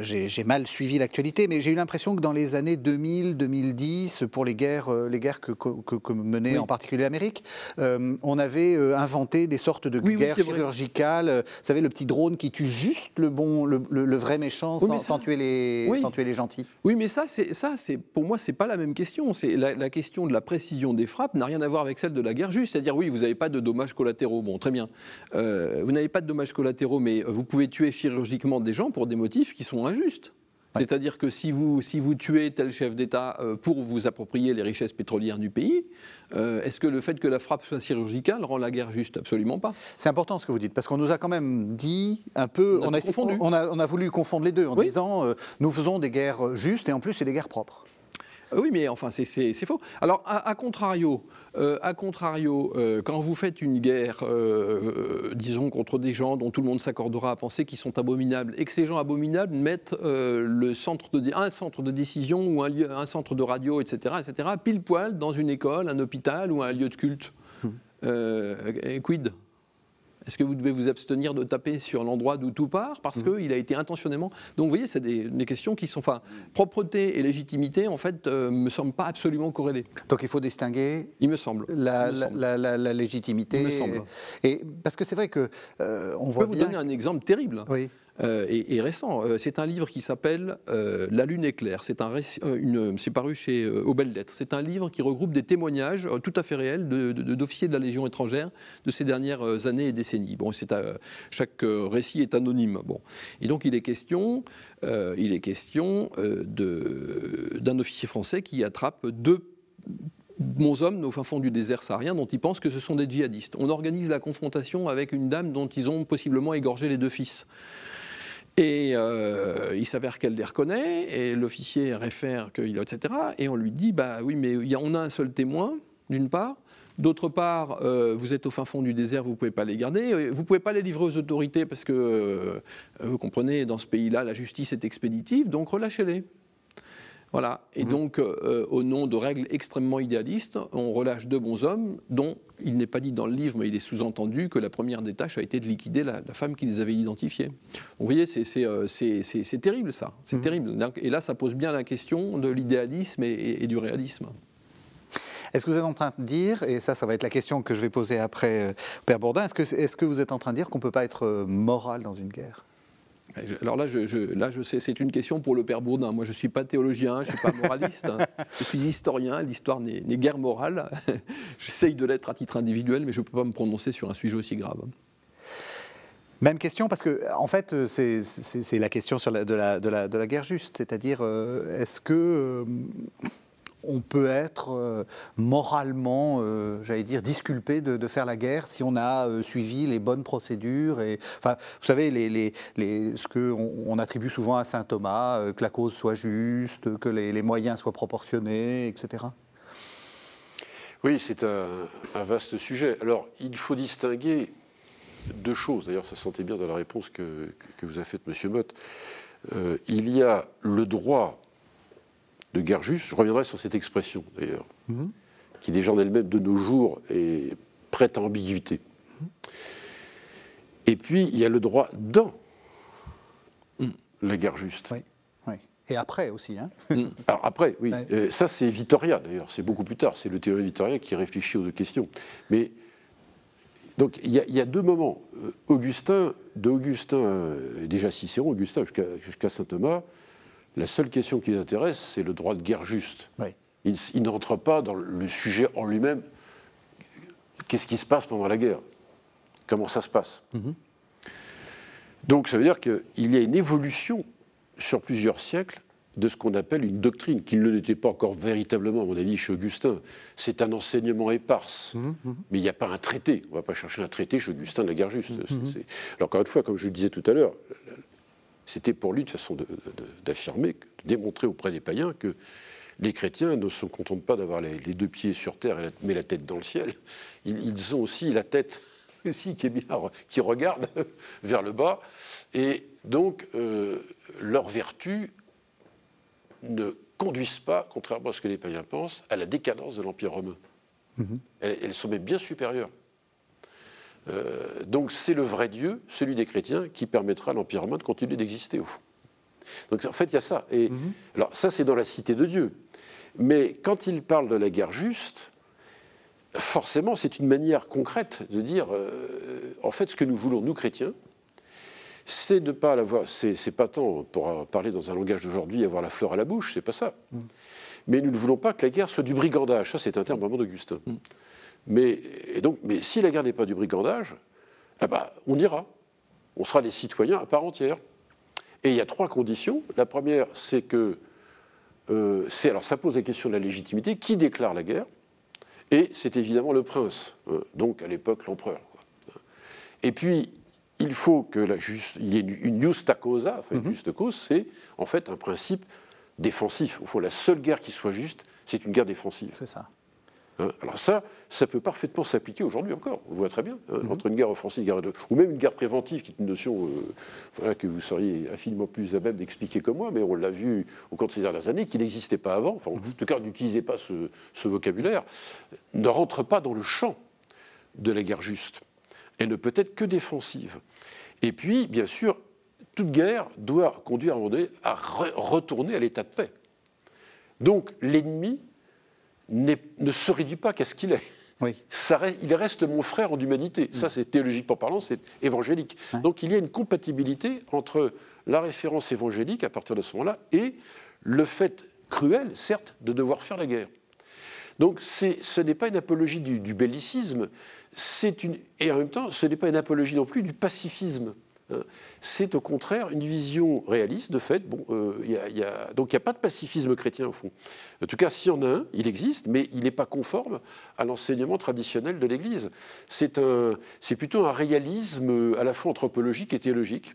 j'ai mal suivi l'actualité, mais j'ai eu l'impression que dans les années 2000-2010, pour les guerres, euh, les guerres que, que, menait en particulier l'Amérique, euh, on avait inventé des sortes de guerres chirurgicales. Vous savez, le petit drone qui tue juste le bon, le, vrai méchant sans, tuer les, sans tuer les gentils. Oui, mais ça, c'est ça, c'est pour moi, c'est pas la même question. C'est la, la, question de la précision des frappes n'a rien à voir avec celle de la guerre juste. C'est-à-dire, oui, vous n'avez pas de dommages collatéraux. Bon, très bien. Euh, vous n'avez pas de dommages collatéraux, mais vous pouvez tuer chirurgicalement des gens pour des motifs qui sont injustes. C'est-à-dire que si vous, si vous tuez tel chef d'État euh, pour vous approprier les richesses pétrolières du pays, euh, est-ce que le fait que la frappe soit chirurgicale rend la guerre juste? Absolument pas. C'est important ce que vous dites, parce qu'on nous a quand même dit un peu, on a, on a, on a, voulu confondre les deux en disant nous faisons des guerres justes et en plus c'est des guerres propres. Oui, mais enfin, c'est faux. Alors, à, à contrario euh, euh, quand vous faites une guerre, euh, disons, contre des gens dont tout le monde s'accordera à penser qu'ils sont abominables, et que ces gens abominables mettent le centre de, un centre de décision ou un, lieu, un centre de radio, etc., etc., pile poil dans une école, un hôpital ou un lieu de culte. Hum. quid? Est-ce que vous devez vous abstenir de taper sur l'endroit d'où tout part parce mmh. qu'il a été intentionnellement. Donc vous voyez, c'est des, questions qui sont. Enfin, propreté et légitimité, en fait, ne euh, me semblent pas absolument corrélées. Donc il faut distinguer. Il me semble. La, la, légitimité. Il me semble. Et, parce que c'est vrai que. Euh, on voit Je peux vous donner un exemple terrible. Oui. Euh, et, récent. Euh, c'est un livre qui s'appelle euh, La Lune éclaire. C'est un c'est paru chez Aux Belles Lettres. C'est un livre qui regroupe des témoignages tout à fait réels d'officiers de, de, la Légion étrangère de ces dernières années et décennies. Bon, chaque récit est anonyme. Bon, et donc il est question, il est question d'un officier français qui attrape deux bons hommes au fin fond du désert saharien dont ils pensent que ce sont des djihadistes. On organise la confrontation avec une dame dont ils ont possiblement égorgé les deux fils. Et euh, il s'avère qu'elle les reconnaît, et l'officier réfère qu'il a, etc. Et on lui dit, bah oui, mais on a un seul témoin, d'une part. D'autre part, euh, vous êtes au fin fond du désert, vous ne pouvez pas les garder. Vous ne pouvez pas les livrer aux autorités parce que, euh, vous comprenez, dans ce pays-là, la justice est expéditive, donc relâchez-les. Voilà. Et mhm. donc, euh, au nom de règles extrêmement idéalistes, on relâche deux bons hommes, dont il n'est pas dit dans le livre, mais il est sous-entendu que la première des tâches a été de liquider la, femme qui les avait identifiés. Vous voyez, euh, c'est terrible ça. C'est mhm. terrible. Et là, ça pose bien la question de l'idéalisme et, du réalisme. Est-ce que vous êtes en train de dire, et ça, ça va être la question que je vais poser après au Père Bourdin, est-ce que, est que vous êtes en train de dire qu'on ne peut pas être moral dans une guerre? Alors là, c'est une question pour le père Bourdin. Moi, je ne suis pas théologien, je ne suis pas moraliste. Hein. Je suis historien. L'histoire n'est guère morale. J'essaye de l'être à titre individuel, mais je ne peux pas me prononcer sur un sujet aussi grave. Même question, parce que, en fait, c'est la question sur de, la, de, la, guerre juste. C'est-à-dire, euh, est-ce que. Euh, on peut être euh, moralement, euh, j'allais dire, disculpé de, faire la guerre si on a euh, suivi les bonnes procédures. Et, enfin, vous savez, ce qu'on on attribue souvent à saint Thomas, que la cause soit juste, que les, moyens soient proportionnés, etc. Oui, c'est un, vaste sujet. Alors, il faut distinguer deux choses. D'ailleurs, ça sentait bien dans la réponse que, vous a faite M. Mott. il y a le droit de guerre juste. Je reviendrai sur cette expression, d'ailleurs, mhm. qui déjà en elle-même, de nos jours, est prête à ambiguïté. Et puis, il y a le droit dans la guerre juste. Oui. Et après aussi. Hein mm. Alors après, oui. Euh, ça, c'est Vittoria, d'ailleurs. C'est beaucoup plus tard. C'est le théorème Vittoria qui réfléchit aux deux questions. Mais donc, il y, a deux moments. Euh, Augustin, de Augustin, euh, déjà Cicéron, Augustin jusqu'à saint Thomas, la seule question qui les intéresse, c'est le droit de guerre juste. Il, ne rentre pas dans le sujet en lui-même. Qu'est-ce qui se passe pendant la guerre? Comment ça se passe? Mhm. Donc ça veut dire qu'il y a une évolution sur plusieurs siècles de ce qu'on appelle une doctrine, qui ne l'était pas encore véritablement, à mon avis, chez Augustin. C'est un enseignement éparse, mhm, mhm. mais il n'y a pas un traité. On ne va pas chercher un traité chez Augustin de la guerre juste. Alors encore une fois, comme je le disais tout à l'heure, c'était pour lui une façon d'affirmer, de, démontrer auprès des païens que les chrétiens ne se contentent pas d'avoir les, deux pieds sur terre et mais la tête dans le ciel. Ils, ont aussi la tête aussi qui, est bien, qui regarde vers le bas. Et donc, euh, leurs vertus ne conduisent pas, contrairement à ce que les païens pensent, à la décadence de l'Empire romain. Mm-hmm. elles, sont même bien supérieures. Euh, donc c'est le vrai Dieu, celui des chrétiens, qui permettra à l'Empire romain de continuer d'exister au fond. Donc en fait, il y a ça. Et mhm. alors ça, c'est dans la cité de Dieu. Mais quand il parle de la guerre juste, forcément, c'est une manière concrète de dire, euh, en fait, ce que nous voulons, nous chrétiens, c'est de pas l'avoir. C'est pas tant pour parler dans un langage d'aujourd'hui, avoir la fleur à la bouche, c'est pas ça. Mhm. Mais nous ne voulons pas que la guerre soit du brigandage. Ça, c'est un terme vraiment d'Augustin. Mhm. Mais, donc, mais si la guerre n'est pas du brigandage, eh ben, on ira. On sera des citoyens à part entière. Et il y a trois conditions. La première, c'est que. Euh, alors, ça pose la question de la légitimité. Qui déclare la guerre? Et c'est évidemment le prince, euh, donc à l'époque l'empereur. Et puis, il faut que la juste, il y ait une justa causa, enfin, une mhm. juste cause, c'est en fait un principe défensif. Faut la seule guerre qui soit juste, c'est une guerre défensive. C'est ça. Hein, alors ça, ça peut parfaitement s'appliquer aujourd'hui encore, on le voit très bien, hein, mhm. entre une guerre offensive guerre ou même une guerre préventive, qui est une notion euh, que vous seriez infiniment plus à même d'expliquer que moi, mais on l'a vu au cours de ces dernières années, qui n'existait pas avant, enfin, en mhm. tout cas, n'utilisait pas ce, vocabulaire, ne rentre pas dans le champ de la guerre juste. Elle ne peut être que défensive. Et puis, bien sûr, toute guerre doit conduire à un moment donné à retourner à l'état de paix. Donc l'ennemi ne se réduit pas qu'à ce qu'il est. Oui. Ça, il reste mon frère en humanité. Ça, mm. c'est théologiquement parlant, c'est évangélique. Donc il y a une compatibilité entre la référence évangélique à partir de ce moment-là et le fait cruel, certes, de devoir faire la guerre. Donc ce n'est pas une apologie du, du bellicisme, une, et en même temps, ce n'est pas une apologie non plus du pacifisme. Hein. C'est au contraire une vision réaliste de fait. Bon, euh, y a, donc il n'y a pas de pacifisme chrétien au fond. En tout cas, s'il y en a un, il existe, mais il n'est pas conforme à l'enseignement traditionnel de l'Église. C'est plutôt un réalisme à la fois anthropologique et théologique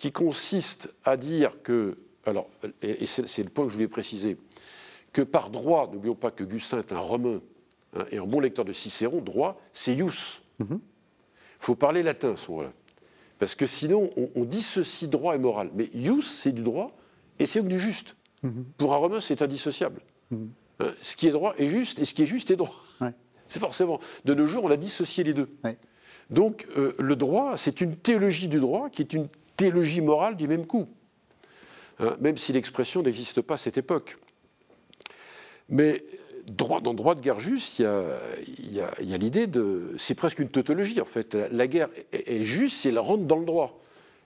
qui consiste à dire que, alors, et, c'est le point que je voulais préciser, que par droit, n'oublions pas que Gustin est un Romain hein, et un bon lecteur de Cicéron, droit, c'est ius. Il mm-hmm. faut parler latin à ce moment-là. Parce que sinon, on, dissocie droit et moral. Mais ius, c'est du droit, et c'est du juste. Mhm. Pour un Romain, c'est indissociable. Mhm. Hein, ce qui est droit est juste, et ce qui est juste est droit. C'est forcément. De nos jours, on a dissocié les deux. Donc, euh, le droit, c'est une théologie du droit qui est une théologie morale du même coup. Hein, même si l'expression n'existe pas à cette époque. Mais droit, dans droit de guerre juste, il y a, y y a l'idée de. C'est presque une tautologie, en fait. La, guerre est, juste si elle rentre dans le droit.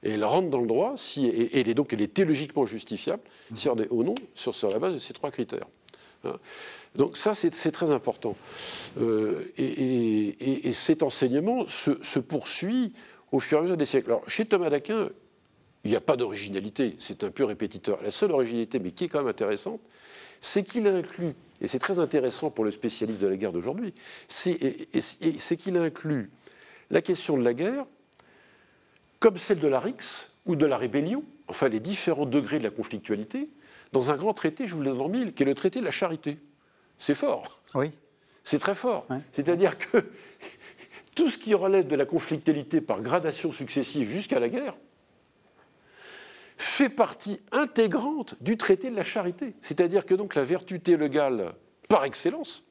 Et elle rentre dans le droit, si, et, elle est donc elle est théologiquement justifiable, si on est au non, sur, sur la base de ces trois critères. Hein. Donc ça, c'est très important. Euh, et cet enseignement se, se poursuit au fur et à mesure des siècles. Alors, chez Thomas d'Aquin, il n'y a pas d'originalité, c'est un pur répétiteur. La seule originalité, mais qui est quand même intéressante, c'est qu'il inclut, et c'est très intéressant pour le spécialiste de la guerre d'aujourd'hui, c'est qu'il inclut la question de la guerre comme celle de la rixe ou de la rébellion, enfin les différents degrés de la conflictualité, dans un grand traité, je vous le donne en mille, qui est le traité de la charité. C'est fort. Oui. C'est très fort. Ouais. C'est-à-dire que tout ce qui relève de la conflictualité par gradation successive jusqu'à la guerre fait partie intégrante du traité de la charité. C'est-à-dire que donc la vertu théologale par excellence,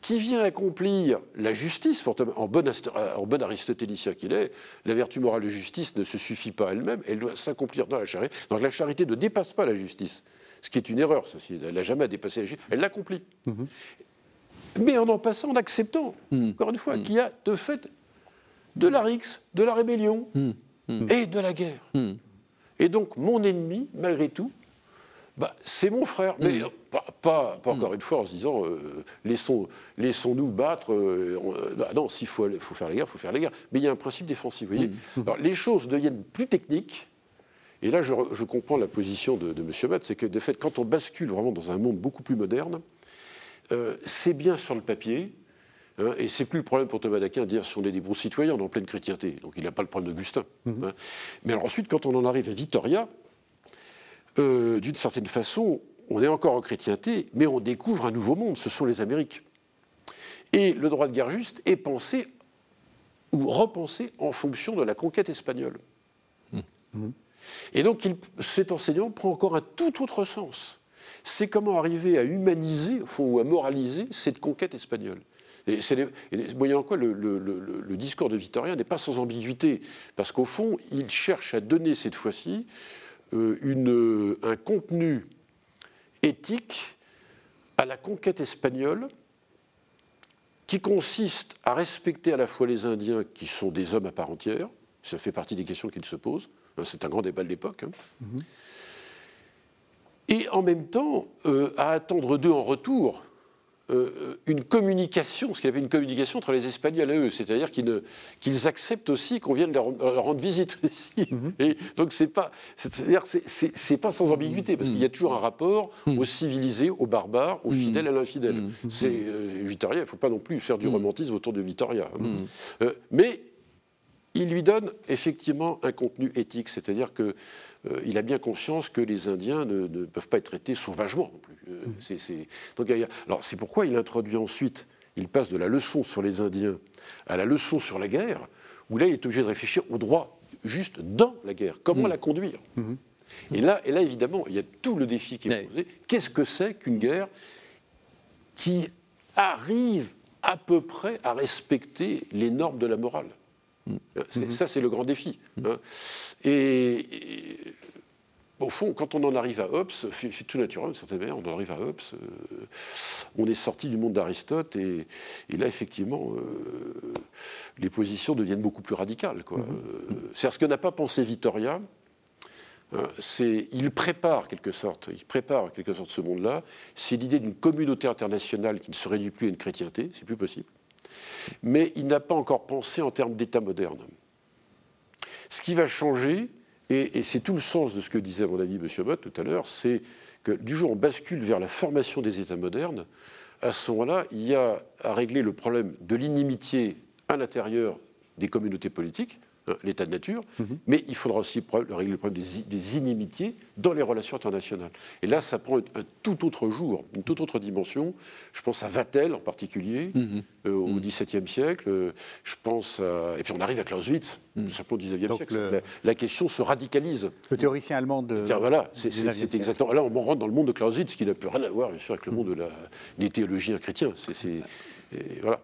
qui vient accomplir la justice, en bon, en bon aristotélicien qu'il est, la vertu morale de justice ne se suffit pas elle-même, elle doit s'accomplir dans la charité. Donc la charité ne dépasse pas la justice, ce qui est une erreur, si elle n'a jamais dépassé la justice, elle l'accomplit. Mais en en passant, en acceptant, encore une fois, qu'il y a de fait de la rixe, de la rébellion et de la guerre. Et donc mon ennemi, malgré tout, bah, c'est mon frère. Mais euh, pas, pas- pas encore une fois en se disant euh, laissons, laissons-nous battre. euh, euh, ah non, s'il faut, faire la guerre, il faut faire la guerre. Mais il y a un principe défensif. Vous voyez Alors, les choses deviennent plus techniques. Et là, je, re- je comprends la position de, de M. Matt, c'est que de fait, quand on bascule vraiment dans un monde beaucoup plus moderne, c'est bien sur le papier, hein, et c'est plus le problème pour Thomas d'Aquin de dire si on est des bons citoyens, on est en pleine chrétienté. Donc il n'a pas le problème d'Augustin. hein. Mais alors ensuite, quand on en arrive à Vittoria, euh, d'une certaine façon, on est encore en chrétienté, mais on découvre un nouveau monde, ce sont les Amériques. Et le droit de guerre juste est pensé ou repensé en fonction de la conquête espagnole. Et donc il- cet enseignement prend encore un tout autre sens. C'est comment arriver à humaniser, au fond, ou à moraliser cette conquête espagnole. Et c'est moyennant quoi le, le- le- le- le discours de Vittoria n'est pas sans ambiguïté, parce qu'au fond, il cherche à donner cette fois-ci euh, une, euh, un contenu éthique à la conquête espagnole qui consiste à respecter à la fois les Indiens, qui sont des hommes à part entière, ça fait partie des questions qu'il se posent, hein, c'est un grand débat de l'époque, hein, et en même temps euh, à attendre d'eux en retour euh, une communication, ce qu'il appelle une communication entre les Espagnols et eux, c'est-à-dire qu'ils acceptent aussi qu'on vienne leur, leur rendre visite ici. Et donc c'est pas, c'est-à-dire c'est- pas sans ambiguïté parce qu'il y a toujours un rapport aux civilisés, aux barbares, aux fidèles à l'infidèle. C'est euh, Vittoria, il ne faut pas non plus faire du romantisme autour de Vittoria. hein. Euh, mais il lui donne effectivement un contenu éthique, c'est-à-dire qu'il a bien conscience que les Indiens ne, ne peuvent pas être traités sauvagement non plus. Euh, donc, alors c'est pourquoi il introduit ensuite, il passe de la leçon sur les Indiens à la leçon sur la guerre, où là il est obligé de réfléchir au droit juste dans la guerre, comment la conduire. Et là, et là, évidemment, il y a tout le défi qui est posé. Qu'est-ce que c'est qu'une guerre qui arrive à peu près à respecter les normes de la morale? C'est- Ça, c'est le grand défi. hein. Et, et, au fond, quand on en arrive à Hobbes, c'est tout naturel, d'une certaine manière, on en arrive à Hobbes, euh, on est sorti du monde d'Aristote, et, et là, effectivement, euh, les positions deviennent beaucoup plus radicales. quoi. Euh, C'est ce que n'a pas pensé Vittoria. hein, c'est, il prépare quelque sorte, il prépare quelque sorte ce monde-là. C'est l'idée d'une communauté internationale qui ne se réduit plus à une chrétienté, c'est plus possible mais il n'a pas encore pensé en termes d'État moderne. Ce qui va changer, et, c'est tout le sens de ce que disait mon avis M. Mott tout à l'heure, c'est que du jour où on bascule vers la formation des États modernes, à ce moment-là, il y a à régler le problème de l'inimitié à l'intérieur des communautés politiques, l'état de nature, mais il faudra aussi régler le problème des, inimitiés dans les relations internationales. Et là, ça prend un, un tout autre jour, une toute autre dimension. Je pense à Vatel en particulier, euh, au XVIIe siècle. euh, je pense à... Et puis on arrive à Clausewitz, simplement au XIXe siècle. le- La, la question se radicalise. Le théoricien allemand de. Tiens, voilà, c'est du c'est- 19e c'est siècle. exactement. Là, on rentre dans le monde de Clausewitz, qui n'a plus rien à voir, bien sûr, avec le monde de la, des théologiens chrétiens. C'est- voilà.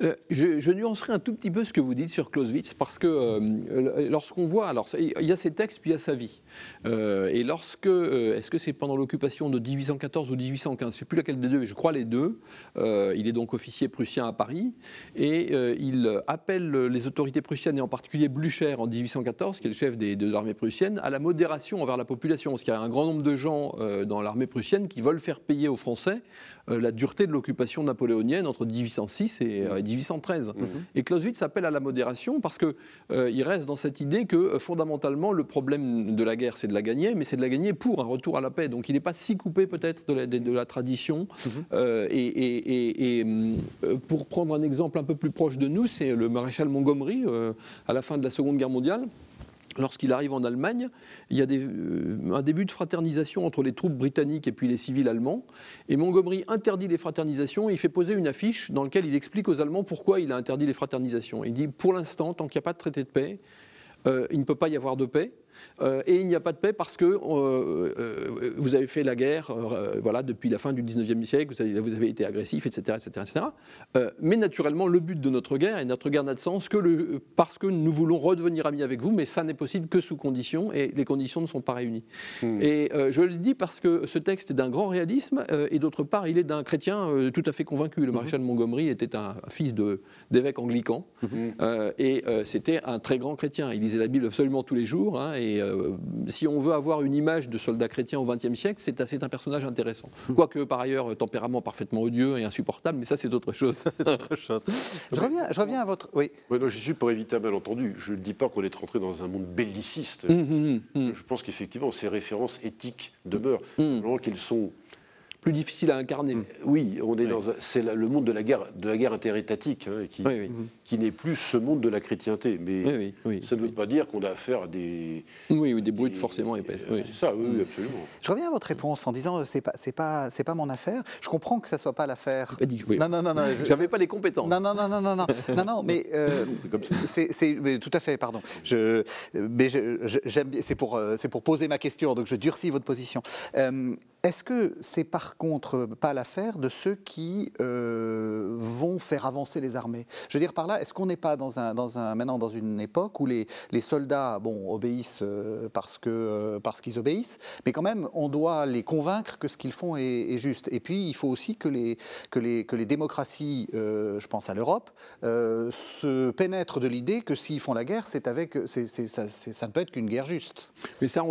Euh, je, je, nuancerai un tout petit peu ce que vous dites sur Clausewitz, parce que euh, lorsqu'on voit, alors il y a ses textes, puis il y a sa vie. Euh, et lorsque, est-ce que c'est pendant l'occupation de 1814 ou 1815, je ne sais plus laquelle des deux, mais je crois les deux, il est donc officier prussien à Paris, et il appelle les autorités prussiennes, et en particulier Blücher en 1814, qui est le chef des, de l'armée prussienne, à la modération envers la population, parce qu'il y a un grand nombre de gens dans l'armée prussienne qui veulent faire payer aux Français la dureté de l'occupation napoléonienne entre 1806 et 1813. Mhm. Et Clausewitz appelle à la modération parce qu'il euh, il reste dans cette idée que euh, fondamentalement le problème de la guerre c'est de la gagner, mais c'est de la gagner pour un retour à la paix. Donc il n'est pas si coupé peut-être de, de, la tradition. Mhm. Euh, et, et, pour prendre un exemple un peu plus proche de nous, c'est le maréchal Montgomery à la fin de la Seconde Guerre mondiale lorsqu'il arrive en Allemagne, il y a euh, un début de fraternisation entre les troupes britanniques et puis les civils allemands. Et Montgomery interdit les fraternisations et il fait poser une affiche dans laquelle il explique aux Allemands pourquoi il a interdit les fraternisations. Il dit pour l'instant, tant qu'il n'y a pas de traité de paix, euh, il ne peut pas y avoir de paix. Euh, et il n'y a pas de paix parce que euh, euh, vous avez fait la guerre voilà, depuis la fin du 19e siècle, vous avez, vous avez été agressif, etc. etc., etc. mais naturellement, le but de notre guerre, et notre guerre n'a de sens que le, parce que nous voulons redevenir amis avec vous, mais ça n'est possible que sous conditions, et les conditions ne sont pas réunies. Hmm. Et je le dis parce que ce texte est d'un grand réalisme, et d'autre part, il est d'un chrétien tout à fait convaincu. Le maréchal de Montgomery était un fils d'évêque anglican, hmm. et c'était un très grand chrétien. Il lisait la Bible absolument tous les jours, hein, et euh, si on veut avoir une image de soldat chrétien au XXe siècle, c'est un personnage intéressant. Quoique, par ailleurs, tempérament parfaitement odieux et insupportable, mais ça, c'est autre chose. autre chose. Je, reviens, je reviens à votre. Oui. Ouais, non, je suis pour éviter un malentendu. Je ne dis pas qu'on est rentré dans un monde belliciste. Hum, hum, hum, je pense qu'effectivement, ces références éthiques demeurent. Mmh. qu'elles sont plus difficile à incarner. Oui, on est dans c'est le monde de la guerre, de la guerre interétatique, hein, qui, qui n'est plus ce monde de la chrétienté. Mais ça ne veut pas dire qu'on a affaire à des oui, ou des brutes forcément épaisses. C'est ça, oui, absolument. Je reviens à votre réponse en disant c'est pas c'est pas c'est pas mon affaire. Je comprends que ça soit pas l'affaire. Pas dit, non non non non. J'avais pas les compétences. Non non non non non non non non mais euh, c'est tout à fait pardon. Je mais j'aime c'est pour euh, c'est pour poser ma question donc je durcis votre position. Euh, est-ce que c'est par contre pas l'affaire de ceux qui euh, vont faire avancer les armées? Je veux dire par là, est-ce qu'on n'est pas dans un, dans un, maintenant dans une époque où les, les soldats bon, obéissent euh, parce qu'ils euh, parce qu'ils obéissent, mais quand même on doit les convaincre que ce qu'ils font est, juste. Et puis il faut aussi que les, que les, que les démocraties, je pense à l'Europe, se pénètrent de l'idée que s'ils font la guerre, c'est avec, ça, ça, ne peut être qu'une guerre juste. Mais ça,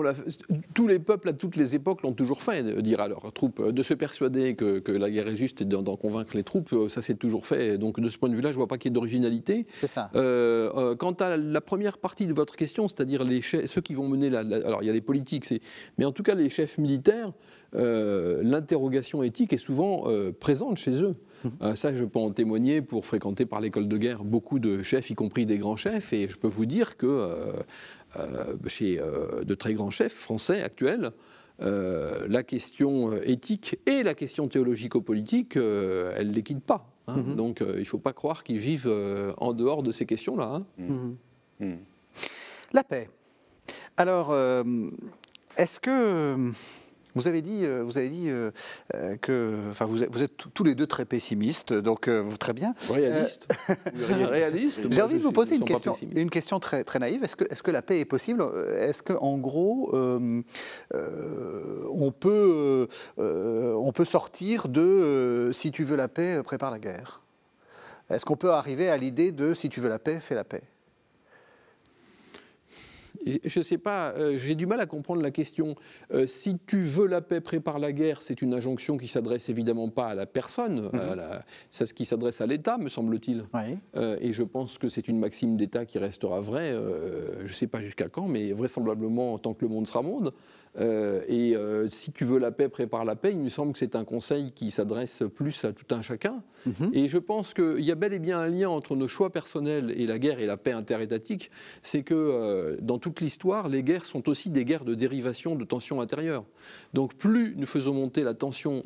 tous les peuples à toutes les époques l'ont toujours fait dire à leurs troupes, de se persuader que, la guerre est juste et d'en convaincre les troupes, euh, ça c'est toujours fait. Donc de ce point de vue-là, je ne vois pas qu'il y ait d'originalité. C'est ça. Euh, euh, quant à la première partie de votre question, c'est-à-dire les ceux qui vont mener la, alors il y a les politiques, mais en tout cas les chefs militaires, l'interrogation éthique est souvent présente chez eux. Mmh. ça, je peux en témoigner pour fréquenter par l'école de guerre beaucoup de chefs, y compris des grands chefs, et je peux vous dire que chez de très grands chefs français actuels, euh, la question euh, éthique et la question théologico-politique, euh, elles ne les quittent pas. Hein. Mhm. Donc il ne faut pas croire qu'ils vivent en dehors de ces questions-là. Hein. Mhm. Mhm. La paix. Alors, est-ce que vous avez dit, euh, vous avez dit euh, euh, que, enfin, vous, êtes tous les deux très pessimistes, donc très bien. Réaliste. Réaliste. J'ai envie de vous poser une question, une question très, très naïve. Est-ce que, est-ce que la paix est possible? Est-ce que, en gros, on peut, on peut sortir de si tu veux la paix, prépare la guerre? Est-ce qu'on peut arriver à l'idée de si tu veux la paix, fais la paix? Je ne sais pas, euh, j'ai du mal à comprendre la question. Euh, si tu veux la paix, prépare la guerre, c'est une injonction qui s'adresse évidemment pas à la personne, c'est ce qui s'adresse à l'État, me semble-t-il. Euh, et je pense que c'est une maxime d'État qui restera vraie, je ne sais pas jusqu'à quand, mais vraisemblablement tant que le monde sera monde. Euh, et euh, si tu veux la paix, prépare la paix. Il me semble que c'est un conseil qui s'adresse plus à tout un chacun. Mhm. Et je pense qu'il y a bel et bien un lien entre nos choix personnels et la guerre et la paix interétatique. C'est que euh, dans toute l'histoire, les guerres sont aussi des guerres de dérivation de tensions intérieures. Donc plus nous faisons monter la tension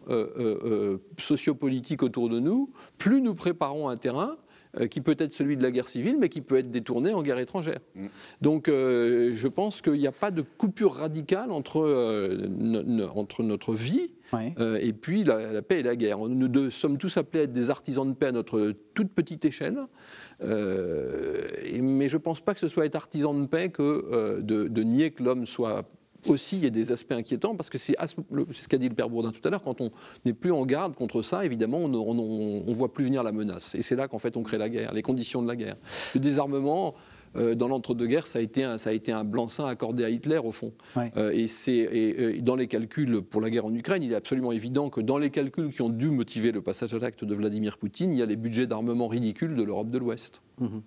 sociopolitique autour de nous, plus nous préparons un terrain euh, qui peut être celui de la guerre civile, mais qui peut être détourné en guerre étrangère. Mm. Donc euh, je pense qu'il n'y a pas de coupure radicale entre, entre notre vie et puis la, paix et la guerre. Nous sommes tous appelés à être des artisans de paix à notre toute petite échelle, mais je ne pense pas que ce soit être artisan de paix que de, de nier que l'homme soit aussi il y a des aspects inquiétants parce que c'est ce qu'a dit le père Bourdin tout à l'heure, quand on n'est plus en garde contre ça, évidemment, on ne voit plus venir la menace. Et c'est là qu'en fait on crée la guerre, les conditions de la guerre. Le désarmement, euh, dans l'entre-deux-guerres, ça a été un, ça a été un blanc-seing accordé à Hitler, au fond. Euh, et, c'est, dans les calculs pour la guerre en Ukraine, il est absolument évident que dans les calculs qui ont dû motiver le passage à l'acte de Vladimir Poutine, il y a les budgets d'armement ridicules de l'Europe de l'Ouest. Mmh.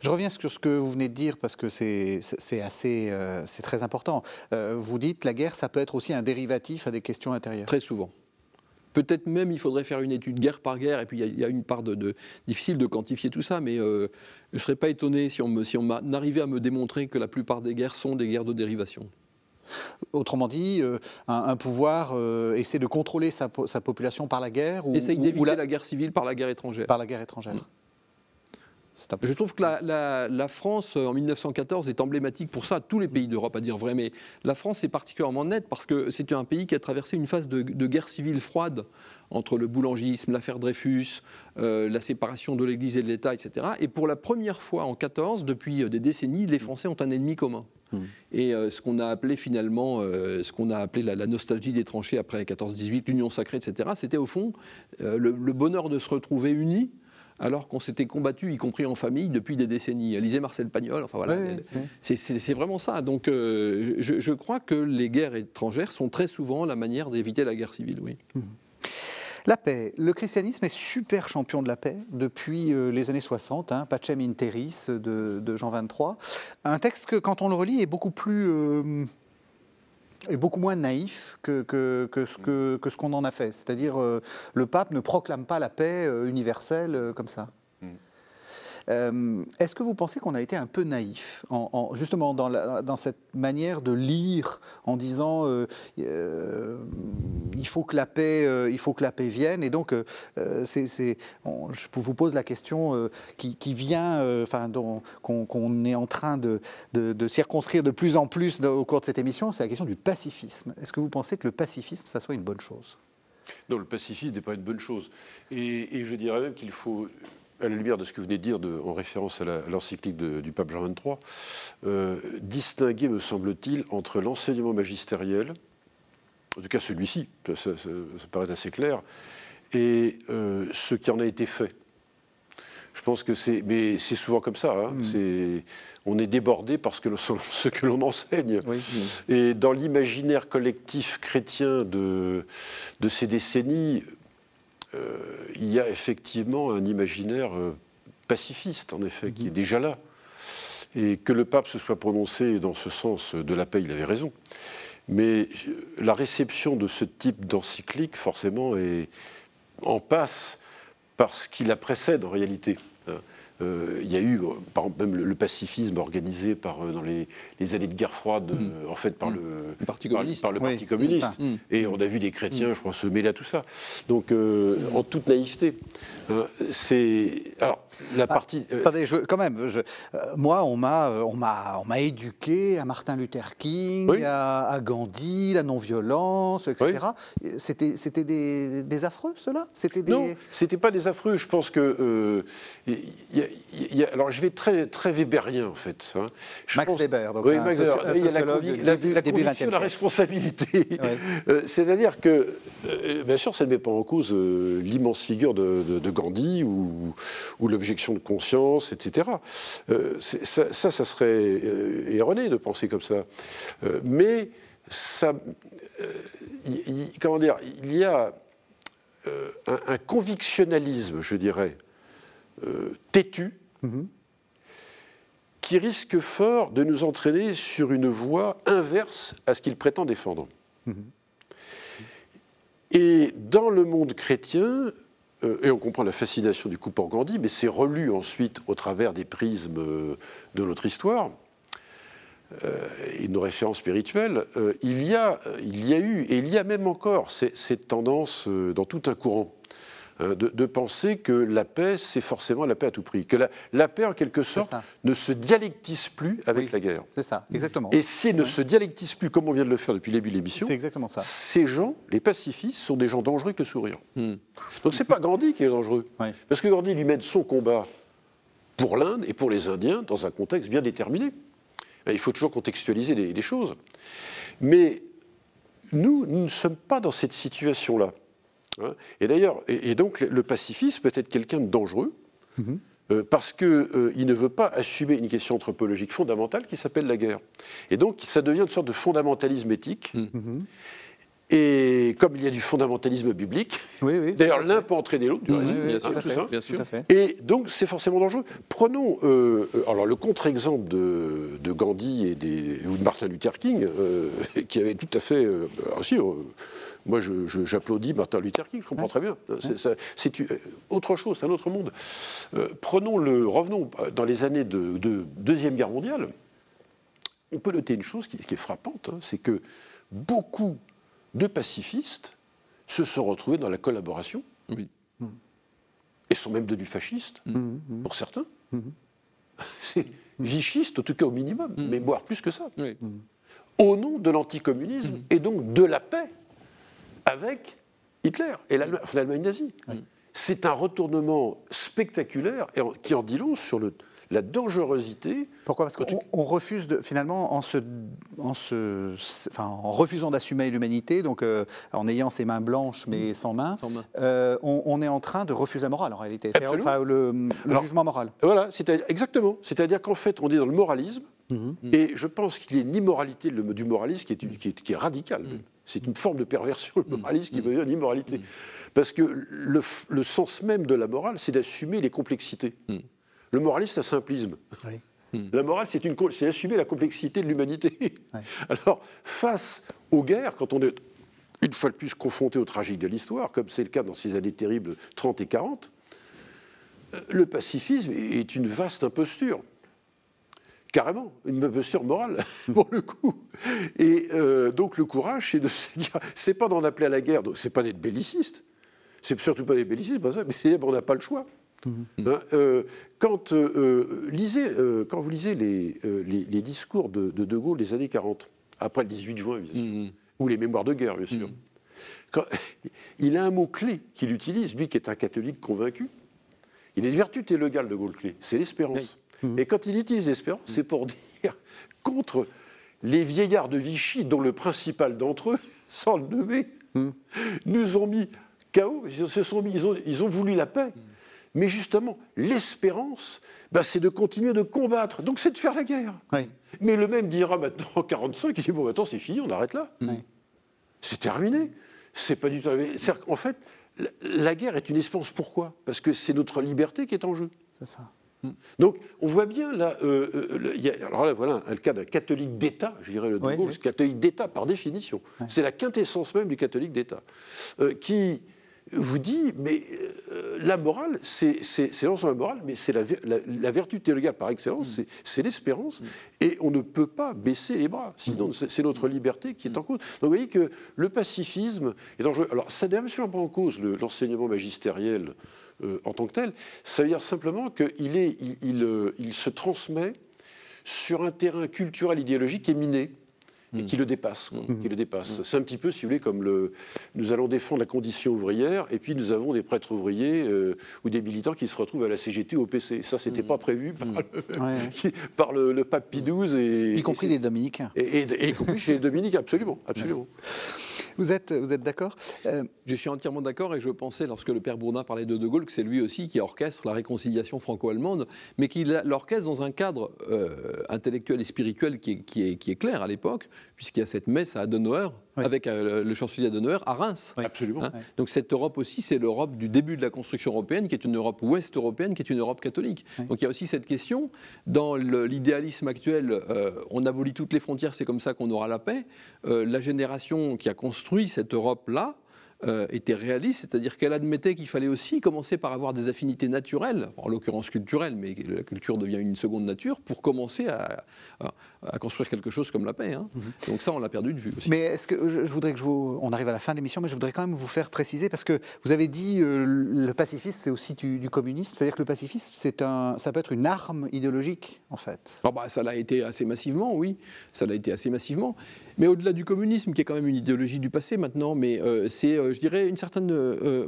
Je reviens sur ce que vous venez de dire parce que c'est assez, euh, c'est très important. Euh, vous dites la guerre, ça peut être aussi un dérivatif à des questions intérieures. Très souvent. Peut-être même il faudrait faire une étude guerre par guerre, et puis il y, a une part de, difficile de quantifier tout ça, mais euh, je ne serais pas étonné si on, si on arrivait à me démontrer que la plupart des guerres sont des guerres de dérivation. Autrement dit, un, pouvoir essaie de contrôler sa, population par la guerre ou, Essaye d'éviter la... guerre civile par la guerre étrangère. Par la guerre étrangère. Mm. Je trouve que la, France, euh, en 1914, est emblématique pour ça, tous les pays d'Europe, à dire vrai, mais la France est particulièrement nette parce que c'est un pays qui a traversé une phase de, guerre civile froide entre le boulangisme, l'affaire Dreyfus, euh, la séparation de l'Église et de l'État, etc. Et pour la première fois en 14, depuis euh, des décennies, les Français ont un ennemi commun. Mmh. Et ce qu'on a appelé finalement, ce qu'on a appelé la, nostalgie des tranchées après 14-18, l'union sacrée, etc., c'était au fond le, bonheur de se retrouver unis alors qu'on s'était combattu, y compris en famille, depuis des décennies. Lisez Marcel Pagnol, enfin voilà. C'est vraiment ça. Donc euh, je, crois que les guerres étrangères sont très souvent la manière d'éviter la guerre civile, oui. Mmh. La paix. Le christianisme est super champion de la paix depuis euh, les années 60, hein, Pacem in Terris de, Jean 23. Un texte que, quand on le relit, est beaucoup plus euh, est beaucoup moins naïf que, ce qu'on en a fait. C'est-à-dire, euh, le pape ne proclame pas la paix euh, universelle euh, comme ça. Euh, est-ce que vous pensez qu'on a été un peu naïf, en, justement dans, cette manière de lire, en disant euh, euh, il faut que la paix, il faut que la paix vienne, et donc je vous pose la question qui, vient, enfin qu'on, est en train de, de, circonscrire de plus en plus au cours de cette émission, c'est la question du pacifisme. Est-ce que vous pensez que le pacifisme, ça soit une bonne chose? Non, le pacifisme n'est pas une bonne chose. Et, et je dirais même qu'il faut à la lumière de ce que vous venez de dire en référence à l'encyclique du pape Jean XXIII, euh, distinguer, me semble-t-il, entre l'enseignement magistériel, en tout cas celui-ci, ça, paraît assez clair, et euh, ce qui en a été fait. Je pense que c'est, mais c'est souvent comme ça. Hein, mm. on est débordé parce que ce que l'on enseigne. Et dans l'imaginaire collectif chrétien de, de ces décennies, il y a effectivement un imaginaire euh, pacifiste, en effet, qui est déjà là. Et que le pape se soit prononcé dans ce sens de la paix, il avait raison. Mais la réception de ce type d'encyclique, forcément, est en passe parce qu'il la précède en réalité. Euh, il y a eu, par exemple, même le, pacifisme organisé par, euh, dans les, années de guerre froide, mm. euh, en fait, par, mm. le, Parti communiste. Par, le Parti communiste. Mm. Et on a vu des chrétiens, je crois, se mêler à tout ça. Donc, en toute naïveté. c'est. Alors, la ah, partie. attendez, je, quand même, moi, on m'a, on, m'a, on m'a éduqué à Martin Luther King, à, Gandhi, la non-violence, etc. C'était, c'était des, des affreux, cela c'était des... Non, c'était pas des affreux. Je pense que. y a, alors je vais très, très Weberien en fait. Hein. Max Weber, donc oui, Max Weber. il y a la, la, conviction, la responsabilité. Euh, c'est-à-dire que, euh, bien sûr, ça ne met pas en cause euh, l'immense figure de, Gandhi ou, ou l'objection de conscience, etc. Ça, ça, ça, serait erroné de penser comme ça. mais ça, comment dire, il y a un, un convictionnalisme, je dirais, euh, têtu, mhm. qui risque fort de nous entraîner sur une voie inverse à ce qu'il prétend défendre. Mhm. Et dans le monde chrétien, euh, et on comprend la fascination du coup pour Gandhi, mais c'est relu ensuite au travers des prismes euh, de notre histoire et de nos références spirituelles, il, y a, il y a eu, et il y a même encore, cette tendance dans tout un courant de, de penser que la paix, c'est forcément la paix à tout prix. Que la, la paix, en quelque sorte, ne se dialectise plus avec Oui. la guerre. C'est ça, exactement. Et si elle ne se dialectise plus, comme on vient de le faire depuis le début de l'émission, C'est exactement ça. ces gens, les pacifistes, sont des gens dangereux que le sourire. Donc c'est pas Gandhi qui est dangereux. Parce que Gandhi lui mène son combat pour l'Inde et pour les Indiens dans un contexte bien déterminé. Il faut toujours contextualiser les, les choses. Mais nous, nous ne sommes pas dans cette situation-là. Et d'ailleurs, et, et donc le, pacifiste peut être quelqu'un de dangereux. euh, parce qu'il ne veut pas assumer une question anthropologique fondamentale qui s'appelle la guerre. Et donc, ça devient une sorte de fondamentalisme éthique. Et comme il y a du fondamentalisme biblique, Oui, oui. d'ailleurs, l'un peut entraîner l'autre, du Oui, reste, oui, bien sûr, tout fait, bien tout. Et donc, c'est forcément dangereux. Prenons euh, euh, alors le contre-exemple de, de Gandhi et des, ou de Martin Luther King, euh, qui avait tout à fait. euh, alors si, euh, moi, j'applaudis Martin Luther King, je comprends très bien. C'est autre chose, c'est un autre monde. Euh, prenons le, revenons dans les années de, de Deuxième Guerre mondiale. On peut noter une chose qui, qui est frappante, hein, c'est que beaucoup de pacifistes se sont retrouvés dans la collaboration Oui. et sont même devenus fascistes, Mmh, pour certains. C'est vichistes, en tout cas au minimum, mais voire plus que ça. Oui. Au nom de l'anticommunisme et donc de la paix avec Hitler et l'Allemagne enfin, l'Allemagne nazie. C'est un retournement spectaculaire et en- qui en dit long sur le- la dangerosité. Pourquoi? Parce tu- qu'on on refuse de, finalement, en, se, en, se, enfin, en refusant d'assumer l'humanité, donc euh, en ayant ses mains blanches mais sans mains, Sans mains. euh, on, on est en train de refuser la morale en réalité. Enfin, le, le Alors- jugement moral. Voilà, exactement. C'est-à-dire qu'en fait, on est dans le moralisme, Mhm. et je pense qu'il y a une immoralité du moralisme qui est, une- qui est- qui est radicale. C'est une forme de perversion, le moralisme, qui devient une immoralité. Parce que le sens même de la morale, c'est d'assumer les complexités. Le moralisme, c'est un simplisme. Oui. La morale, c'est une co- c'est assumer la complexité de l'humanité. Ouais. Alors, face aux guerres, quand on est une fois de plus confronté au tragique de l'histoire, comme c'est le cas dans ces années terribles 30 et 40, euh, le pacifisme est une vaste imposture. Carrément, une imposture morale, pour le coup. Et euh, donc le courage, c'est de se dire, c'est pas d'en appeler à la guerre, donc c'est pas d'être belliciste, c'est surtout pas d'être belliciste, pas ça, mais c'est on n'a pas le choix. Hein, euh, quand, euh, euh, lisez, euh, quand vous lisez les, les, les discours de, de De Gaulle des années 40, après le 18 juin, bien sûr, ou les mémoires de guerre, bien sûr, quand- il a un mot clé qu'il utilise, lui qui est un catholique convaincu. Il est vertu télégale de Gaulle clé, c'est l'espérance. Et quand il utilise l'espérance, c'est pour dire contre les vieillards de Vichy, dont le principal d'entre eux, sans le nommer, nous ont mis KO, ils, se sont mis, ils, ont, ils ont voulu la paix. Mais justement, l'espérance, bah, c'est de continuer de combattre, donc c'est de faire la guerre. Oui. Mais le même dira maintenant en 45, il dit bon, maintenant c'est fini, on arrête là. Oui. C'est terminé. C'est pas du tout. Qu'en fait, la, guerre est une espérance. Pourquoi? Parce que c'est notre liberté qui est en jeu. C'est ça. Donc, on voit bien là, euh, euh, le- il y a- alors là, voilà un cas d'un catholique d'État, je dirais le de Gaulle, oui. catholique d'État par définition. C'est la quintessence même du catholique d'État, euh, qui vous dit, mais euh, la morale, c'est non seulement la morale, mais c'est la, la- la vertu théologale par excellence, c'est- c'est l'espérance, et on ne peut pas baisser les bras, sinon c'est c'est notre liberté qui est en cause. Donc vous voyez que le pacifisme est dangereux. Alors ça n'est absolument pas en cause le- l'enseignement magistériel euh, en tant que tel, ça veut dire simplement qu'il il, il, euh, il se transmet sur un terrain culturel idéologique qui est miné et qui le dépasse. quoi, qui le dépasse. C'est un petit peu, si vous voulez, comme le, nous allons défendre la condition ouvrière, et puis nous avons des prêtres ouvriers euh, ou des militants qui se retrouvent à la CGT ou au PC. Ça, c'était pas prévu par, le, Ouais. par le, le pape Pie XII et Y compris et, des dominicains. et, y compris chez les Dominiques, absolument, absolument. Vous êtes, d'accord? Euh, Je suis entièrement d'accord et je pensais, lorsque le père Bourdin parlait de De Gaulle, que c'est lui aussi qui orchestre la réconciliation franco-allemande, mais qu'il la- l'orchestre dans un cadre euh, intellectuel et spirituel qui est, qui est- qui est clair à l'époque, puisqu'il y a cette messe à Adenauer, Oui. avec euh, le chancelier Adenauer, à Reims. Absolument. Hein Donc cette Europe aussi, c'est l'Europe du début de la construction européenne, qui est une Europe ouest-européenne, qui est une Europe catholique. Donc il y a aussi cette question. Dans l'idéalisme actuel, euh, on abolit toutes les frontières, c'est comme ça qu'on aura la paix. Euh, la génération qui a construit cette Europe-là, euh, était réaliste, c'est-à-dire qu'elle admettait qu'il fallait aussi commencer par avoir des affinités naturelles, en l'occurrence culturelles, mais la culture devient une seconde nature, pour commencer à, construire quelque chose comme la paix. Hein. Mhm. Donc ça, on l'a perdu de vue aussi. Mais est-ce que je, voudrais que je vous... On arrive à la fin de l'émission, mais je voudrais quand même vous faire préciser, parce que vous avez dit euh, le pacifisme, c'est aussi du, communisme, c'est-à-dire que le pacifisme, c'est un, ça peut être une arme idéologique, en fait. Oh bah, ça l'a été assez massivement, oui, ça l'a été assez massivement. Mais au-delà du communisme, qui est quand même une idéologie du passé maintenant, mais euh, c'est, euh, je dirais, une certaine. Euh,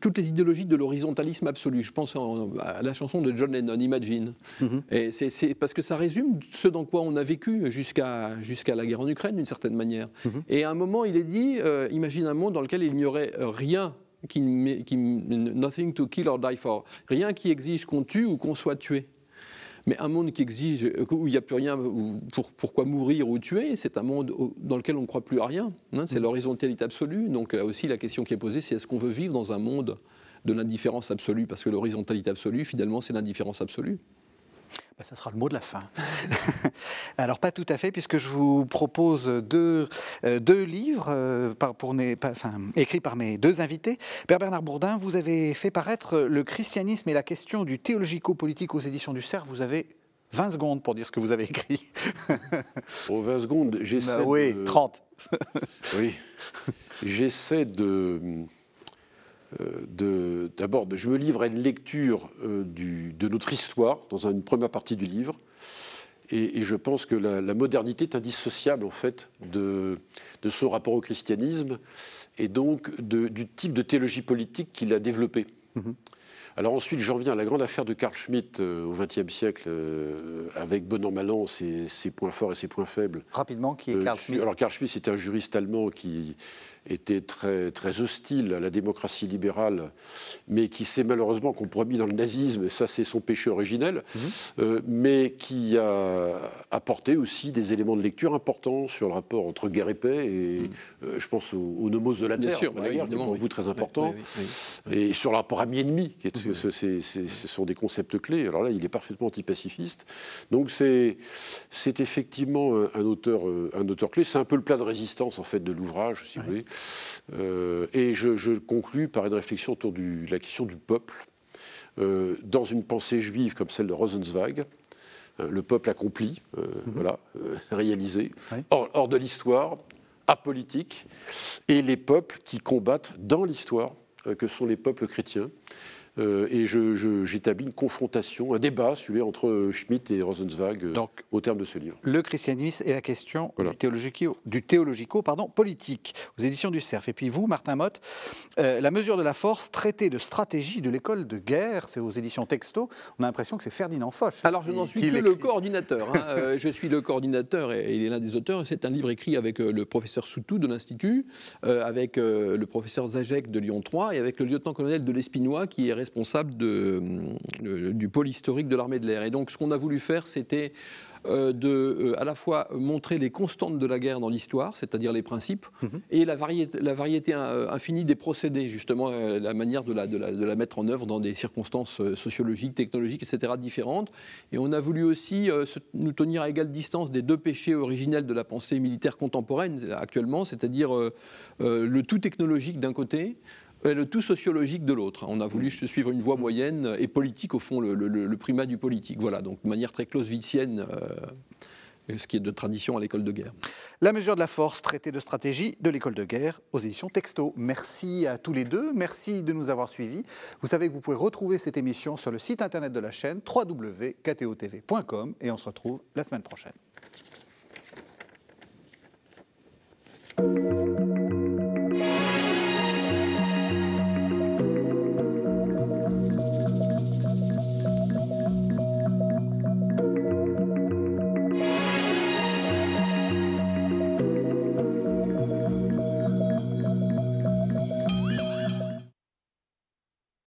toutes les idéologies de l'horizontalisme absolu. Je pense à la chanson de John Lennon, Imagine. Mhm. Et c'est, parce que ça résume ce dans quoi on a vécu jusqu'à, jusqu'à la guerre en Ukraine, d'une certaine manière. Mhm. Et à un moment, il est dit imagine un monde dans lequel il n'y aurait rien qui, qui, nothing to kill or die for, rien qui exige qu'on tue ou qu'on soit tué. Mais un monde qui exige, où il n'y a plus rien pour, pourquoi mourir ou tuer, c'est un monde dans lequel on ne croit plus à rien. Hein. c'est mm. l'horizontalité absolue. Donc là aussi, la question qui est posée, c'est est-ce qu'on veut vivre dans un monde de l'indifférence absolue? Parce que l'horizontalité absolue, finalement, c'est l'indifférence absolue. Bah, ça sera le mot de la fin. Alors pas tout à fait, puisque je vous propose deux, euh, deux livres euh, pour, écrits par mes deux invités. Père Bernard Bourdin, vous avez fait paraître Le christianisme et la question du théologico-politique aux éditions du Cerf. Vous avez 20 secondes pour dire ce que vous avez écrit. Pour 20 secondes, j'essaie bah Oui, 30. oui, j'essaie de d'abord, je me livre à une lecture euh, de notre histoire dans une première partie du livre. Et, je pense que la, modernité est indissociable en fait de, de son rapport au christianisme et donc du type de théologie politique qu'il a développé. Mm-hmm. Alors ensuite, j'en viens à la grande affaire de Carl Schmitt euh, au XXe siècle, avec bon an mal an, ses, ses, points forts et ses points faibles. Rapidement, qui est Carl Schmitt? Alors Carl Schmitt, c'était un juriste allemand qui était très, très hostile à la démocratie libérale, mais qui s'est malheureusement compromis dans le nazisme, et ça c'est son péché originel, mhm. euh, mais qui a apporté aussi des éléments de lecture importants sur le rapport entre guerre et paix, et mhm. euh, je pense au, nomos de la Terre, sûr, qui est pour vous très important, et sur le rapport ami-ennemi, mhm. ce sont des concepts clés. Alors là, il est parfaitement antipacifiste. Donc c'est effectivement un auteur, un auteur clé. C'est un peu le plat de résistance en fait de l'ouvrage, si vous voulez. Euh, et je, conclus par une réflexion autour de la question du peuple. Euh, dans une pensée juive comme celle de Rosenzweig, euh, le peuple accompli, mhm. voilà, réalisé, hors, de l'histoire, apolitique, et les peuples qui combattent dans l'histoire, que sont les peuples chrétiens, et j'établis une confrontation, un débat, celui entre Schmitt et Rosenzweig, euh, au terme de ce livre. Le christianisme et la question du théologico, pardon, politique, aux éditions du CERF. Et puis vous, Martin Mott, euh, La mesure de la force, traité de stratégie de l'école de guerre, c'est aux éditions Texto. On a l'impression que c'est Ferdinand Foch. Alors je n'en suis que le coordinateur. Hein. je suis le coordinateur et, il est l'un des auteurs. C'est un livre écrit avec le professeur Soutou de l'Institut, avec le professeur Zajek de Lyon 3 et avec le lieutenant-colonel de l'Espinois qui est responsable de, euh, du pôle historique de l'armée de l'air. Et donc ce qu'on a voulu faire, c'était euh, de euh, à la fois montrer les constantes de la guerre dans l'histoire, c'est-à-dire les principes, mhm. et la variété, la variété infinie des procédés, justement, la manière de la, de, la, de la, mettre en œuvre dans des circonstances sociologiques, technologiques, etc., différentes. Et on a voulu aussi nous tenir à égale distance des deux péchés originels de la pensée militaire contemporaine actuellement, c'est-à-dire le tout technologique d'un côté, euh, le tout sociologique de l'autre. On a voulu mm. suivre une voie moyenne et politique, au fond, le, primat du politique. Voilà, donc de manière très clausewitzienne. Euh, ce qui est de tradition à l'école de guerre. La mesure de la force, traité de stratégie de l'école de guerre aux éditions Texto. Merci à tous les deux, merci de nous avoir suivis. Vous savez que vous pouvez retrouver cette émission sur le site internet de la chaîne www.ktotv.com et on se retrouve la semaine prochaine.